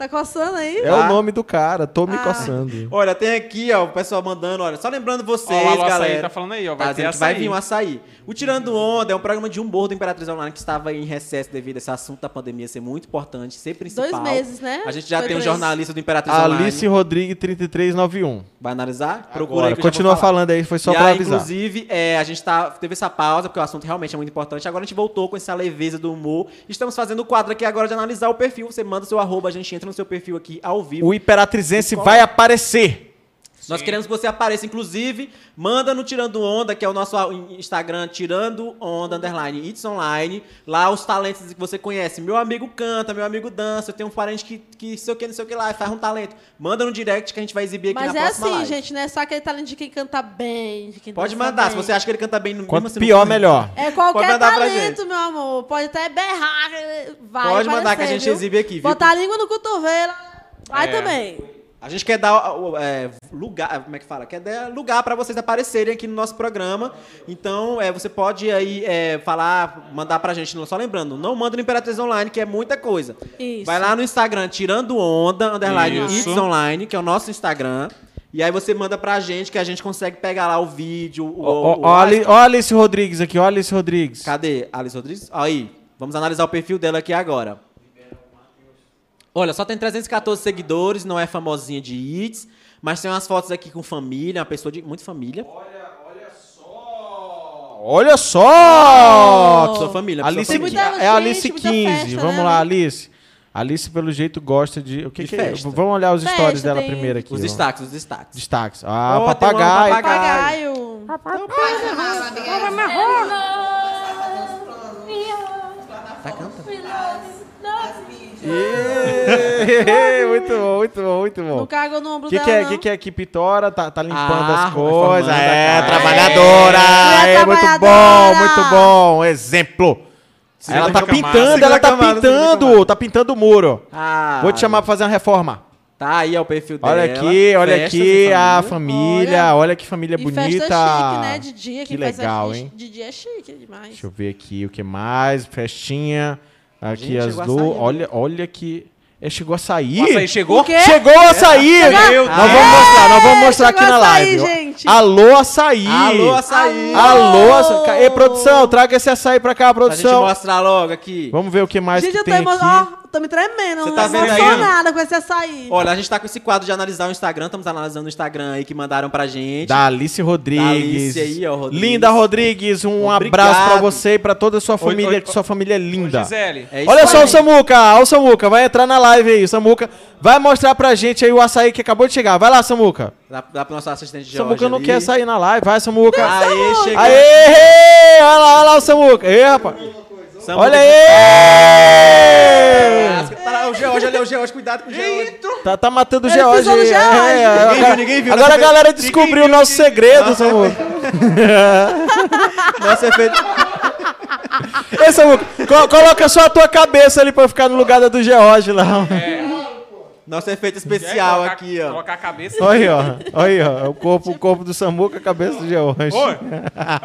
Tá coçando aí? É Tá. o nome do cara, tô me Ah. coçando. Olha, tem aqui, ó, o pessoal mandando, olha, só lembrando vocês, Ó, o Açaí galera. tá falando aí, ó, vai tá ter que vai açaí. vir um açaí. O Tirando Onda é um programa de humor do Imperatriz Online que estava em recesso devido a esse assunto da pandemia ser muito importante, ser principal. Dois meses, né? A gente já Foi tem um jornalista do Imperatriz Online. Alice Rodrigues 3391. Vai analisar? Procura Agora, aí continua falar. falando aí, foi só e pra aí, avisar. inclusive, é, a gente tá, teve essa pausa, porque o assunto realmente é muito importante. Agora a gente voltou com essa leveza do humor. Estamos fazendo o quadro aqui agora de analisar o perfil. Você manda seu arroba, a gente entra no seu perfil aqui ao vivo. O Imperatrizense vai aparecer. Nós queremos que você apareça, inclusive, manda no Tirando Onda, que é o nosso Instagram, Tirando Onda, underline, It's Online. Lá os talentos que você conhece. Meu amigo canta, meu amigo dança, eu tenho um parente que, que sei o que, não sei o que lá, faz um talento. Manda no direct que a gente vai exibir aqui Mas na é próxima assim, live. gente, não é só aquele talento de quem canta bem. De quem Pode dança mandar, se bem. você acha que ele canta bem no Quanto mesmo assim, pior, melhor. É qualquer talento, meu amor. Pode até berrar. Vai Pode mandar que a aparecer, gente viu? exibe aqui, viu? Botar a língua no cotovelo. Vai É. também. A gente quer dar o- é, lugar, como é que fala? Quer dar lugar para vocês aparecerem aqui no nosso programa. Então, é, você pode aí é, falar, mandar pra gente. Só lembrando, não manda no Imperatriz Online, que é muita coisa. Isso. Vai lá no Instagram, tirando onda, underline Isso. It's Online, que é o nosso Instagram. E aí você manda pra gente, que a gente consegue pegar lá o vídeo. O, Ó, o- ó, Ali- ó a Alice Rodrigues aqui, ó a Alice Rodrigues. Cadê? Alice Rodrigues? Aí, vamos analisar o perfil dela aqui agora. Olha, só tem 314 seguidores, não é famosinha de hits, mas tem umas fotos aqui com família, uma pessoa de muito família. Olha só! Sua família, Alice, sua família. muita é a Alice gente, muita 15. festa, Vamos né, lá? Alice. Alice, pelo jeito, gosta de. O que, De que é? Vamos olhar os Festa, stories dela tem- primeiro aqui. Os ó. destaques, os destaques. Destaques. Ah, Ó, tem um papagaio. papagaio. Papagaio. Tá cantando. Muito bom, muito bom, muito Não bom. cagou no ombro O que, dela, que é? não. que, que é que Pitora? Tá, tá limpando Ah, as coisas. É, trabalhadora. É, É, muito bom, muito bom. Exemplo. Segunda ela tá camada, pintando, segunda ela tá camada, pintando. Tá pintando o muro. Ah, Vou te chamar pra fazer uma reforma. Tá aí, ó, o perfil dela. Olha aqui, olha aqui a família. Olha, Olha, que família E bonita. festa chique, né? De dia. Que legal, hein? De dia é chique demais. Deixa eu ver aqui o que mais. Festinha. Aqui Gente, as duas. sair? Olha, olha que. É, chegou a sair. O açaí chegou? O quê? Chegou a! Meu nós vamos mostrar, nós vamos mostrar aqui na live. gente. Alô, açaí! Alô, açaí! Alô, açaí! Ei, produção, traga esse açaí pra cá, Pra gente produção. mostrar logo aqui. Vamos ver o que mais Gente, que tô, tem aqui. ó, tô me tremendo. Você Você tá tá vendo aí? emocionada com esse açaí. Olha, a gente tá com esse quadro de analisar o Instagram. Estamos analisando o Instagram aí que mandaram pra gente. Da Alice Rodrigues. Da Alice aí, ó, Rodrigues. Linda Rodrigues, um Obrigado. abraço pra você e pra toda a sua família, oi, que sua família é linda. Gisele, É isso Olha aí. só o Samuca, olha o Samuca, vai entrar na live aí, o Samuca vai mostrar pra gente aí o açaí que acabou de chegar. Vai lá, Samuca. Dá, dá pro nosso assistente de Samuca não quer sair na live, vai, Samuca. Aê, chegou. Aê! Olha lá, olha lá o Samuca. Ei, rapaz. Samuca Olha Ah, aí! tá lá, o George, olha o George, cuidado com o George. Tá, tá matando o George. aí. George. É, Ninguém agora- viu, ninguém viu. Agora a Nossa, galera ninguém descobriu o viu, nosso segredo, Samuca. Nosso efeito, Ei, Samuca, co- coloca só a tua cabeça ali pra ficar no lugar da do George lá. Nosso efeito quer especial colocar- aqui, ó. Colocar a cabeça. Olha aí, ó. Olha aí, ó. O corpo, o corpo do Samuca, a cabeça do George. Oi,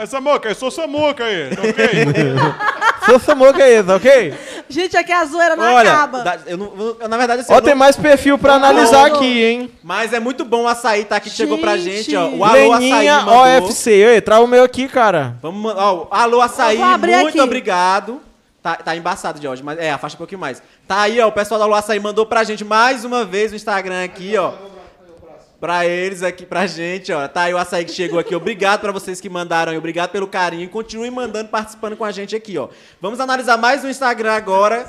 é Samuca, eu sou Samuca aí, tá ok? Sou Samuca aí, tá ok? Gente, aqui a zoeira não Olha, acaba. eu não, eu- na verdade, assim, Ó, eu tem não- mais perfil pra analisar aqui, hein? mas é muito bom o açaí tá aqui, que chegou pra Gente. gente, ó. O Alô Açaí mandou. OFC. Ei, traz o meu aqui, cara. Vamos, ó, alô Açaí, Eu vou abrir muito aqui. obrigado. Tá, tá embaçado, George, mas é, afasta um pouquinho mais. Tá aí, ó, o pessoal da Alô Açaí mandou pra gente mais uma vez o Instagram aqui, ó. Pra eles aqui, pra gente, ó. Tá aí o açaí que chegou aqui. Obrigado pra vocês que mandaram aí. Obrigado pelo carinho. Continuem mandando, participando com a gente aqui, ó. Vamos analisar mais o Instagram agora.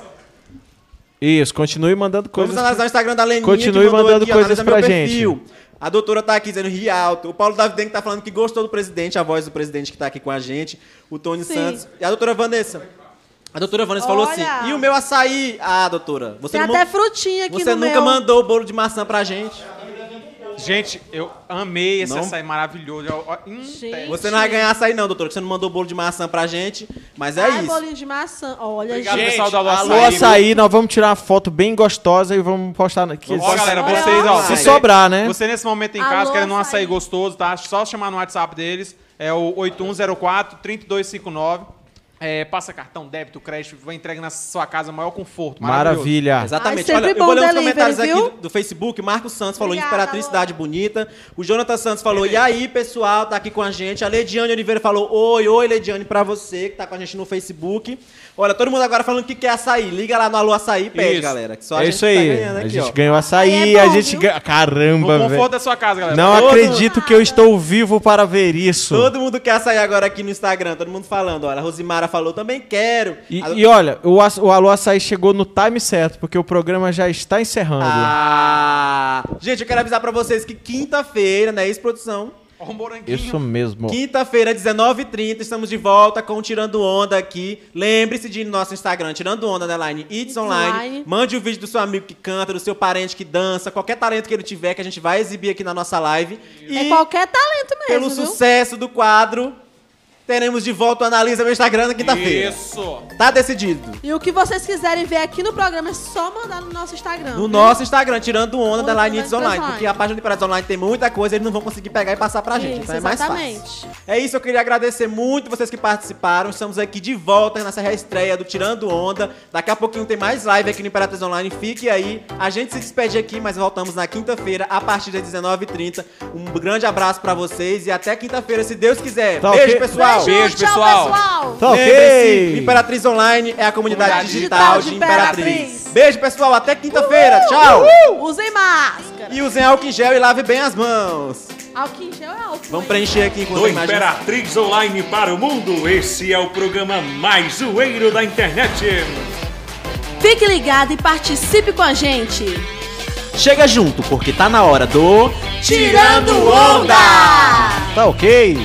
Isso, continue mandando coisas. Vamos analisar o Instagram da Leninha. Continue que mandou mandando aqui, coisas analisa meu pra perfil. A doutora tá aqui dizendo Rialto. O Paulo Davidenko tá falando que gostou do presidente, a voz do presidente que tá aqui com a gente. O Tony Sim. Santos. E a doutora Vanessa. A doutora Vanessa falou assim: e o meu açaí? Ah, doutora, você, Tem não até man- frutinha aqui você no nunca meu. mandou o bolo de maçã pra gente. Gente, eu amei esse Não? açaí maravilhoso. Eu- ó, hum, Gente. Você não vai ganhar açaí, não, doutora, que você não mandou o bolo de maçã pra gente. Mas é Ai, isso. bolinho de maçã. Olha, Obrigado, gente. pessoal do Alô Alô, Açaí. açaí, nós vamos tirar uma foto bem gostosa e vamos postar aqui. Ó, galera, Olha, vocês, ó. Se você- sobrar, né? Você nesse momento em Alô, casa querendo um açaí. açaí gostoso, tá? Só chamar no WhatsApp deles. É o 8104-3259. É, passa cartão, débito, crédito, vai entregar na sua casa, maior conforto. Maravilha. Exatamente. Ai, Olha, eu vou ler os delivery, comentários viu? aqui do, Facebook. Marcos Santos falou Obrigada, Imperatriz Lô. Cidade Bonita. O Jonathan Santos falou, e aí, pessoal, tá aqui com a gente. A Lediane Oliveira falou, oi, oi, Lediane, pra você que tá com a gente no Facebook. Olha, todo mundo agora falando que quer açaí. Liga lá no Alô Açaí e pede, Isso. galera. Que só a É gente isso aí. tá ganhando a aqui, gente ó. ganhou açaí, Aí é a bom, gente viu? ganha. No Caramba, conforto velho. da sua casa, galera. Não Todo- acredito que eu estou vivo para ver isso. Todo mundo quer açaí agora aqui no Instagram. Todo mundo falando. Olha, a Rosimara falou, também quero. E, A- e olha, o, aç- o Alô Açaí chegou no time certo, porque o programa já está encerrando. Ah! Gente, eu quero avisar pra vocês que quinta-feira, né, ex-produção, Ó, moranguinho. Isso mesmo. Quinta-feira, 19h30, estamos de volta com o Tirando Onda aqui. Lembre-se de ir no nosso Instagram, Tirando Onda, underline, It's Online. Online. Mande o vídeo do seu amigo que canta, do seu parente que dança, qualquer talento que ele tiver, que a gente vai exibir aqui na nossa live. E É qualquer talento mesmo, pelo viu? sucesso do quadro, teremos de volta o Analisa meu Instagram na quinta-feira. Isso. Tá decidido. E o que vocês quiserem ver aqui no programa é só mandar no nosso Instagram. No viu? nosso Instagram, tirando onda da Line Underline. Online. Porque a página do Imperatriz Online tem muita coisa, eles não vão conseguir pegar e passar pra gente. Isso, então é mais fácil. exatamente. É isso, eu queria agradecer muito vocês que participaram. Estamos aqui de volta nessa reestreia do Tirando Onda. Daqui a pouquinho tem mais live aqui no Imperatriz Online. Fique aí. A gente se despede aqui, mas voltamos na quinta-feira, a partir das 19h30. Um grande abraço pra vocês e até quinta-feira, se Deus quiser. Tá Beijo, ok. pessoal! Beijo, tchau, pessoal. pessoal. Tá Lembre-se, ok. Imperatriz Online é a comunidade, Comunidade digital, digital de de Imperatriz. Imperatriz. Beijo, pessoal. Até quinta-feira. Tchau! Usem máscara. E usem álcool em gel e lave bem as mãos. Álcool em gel é álcool. Vamos preencher aqui com Do. Imperatriz Online para o mundo, esse é o programa mais zoeiro da internet. Fique ligado e participe com a gente. Chega junto, porque tá na hora do. Tirando Onda! Tá ok?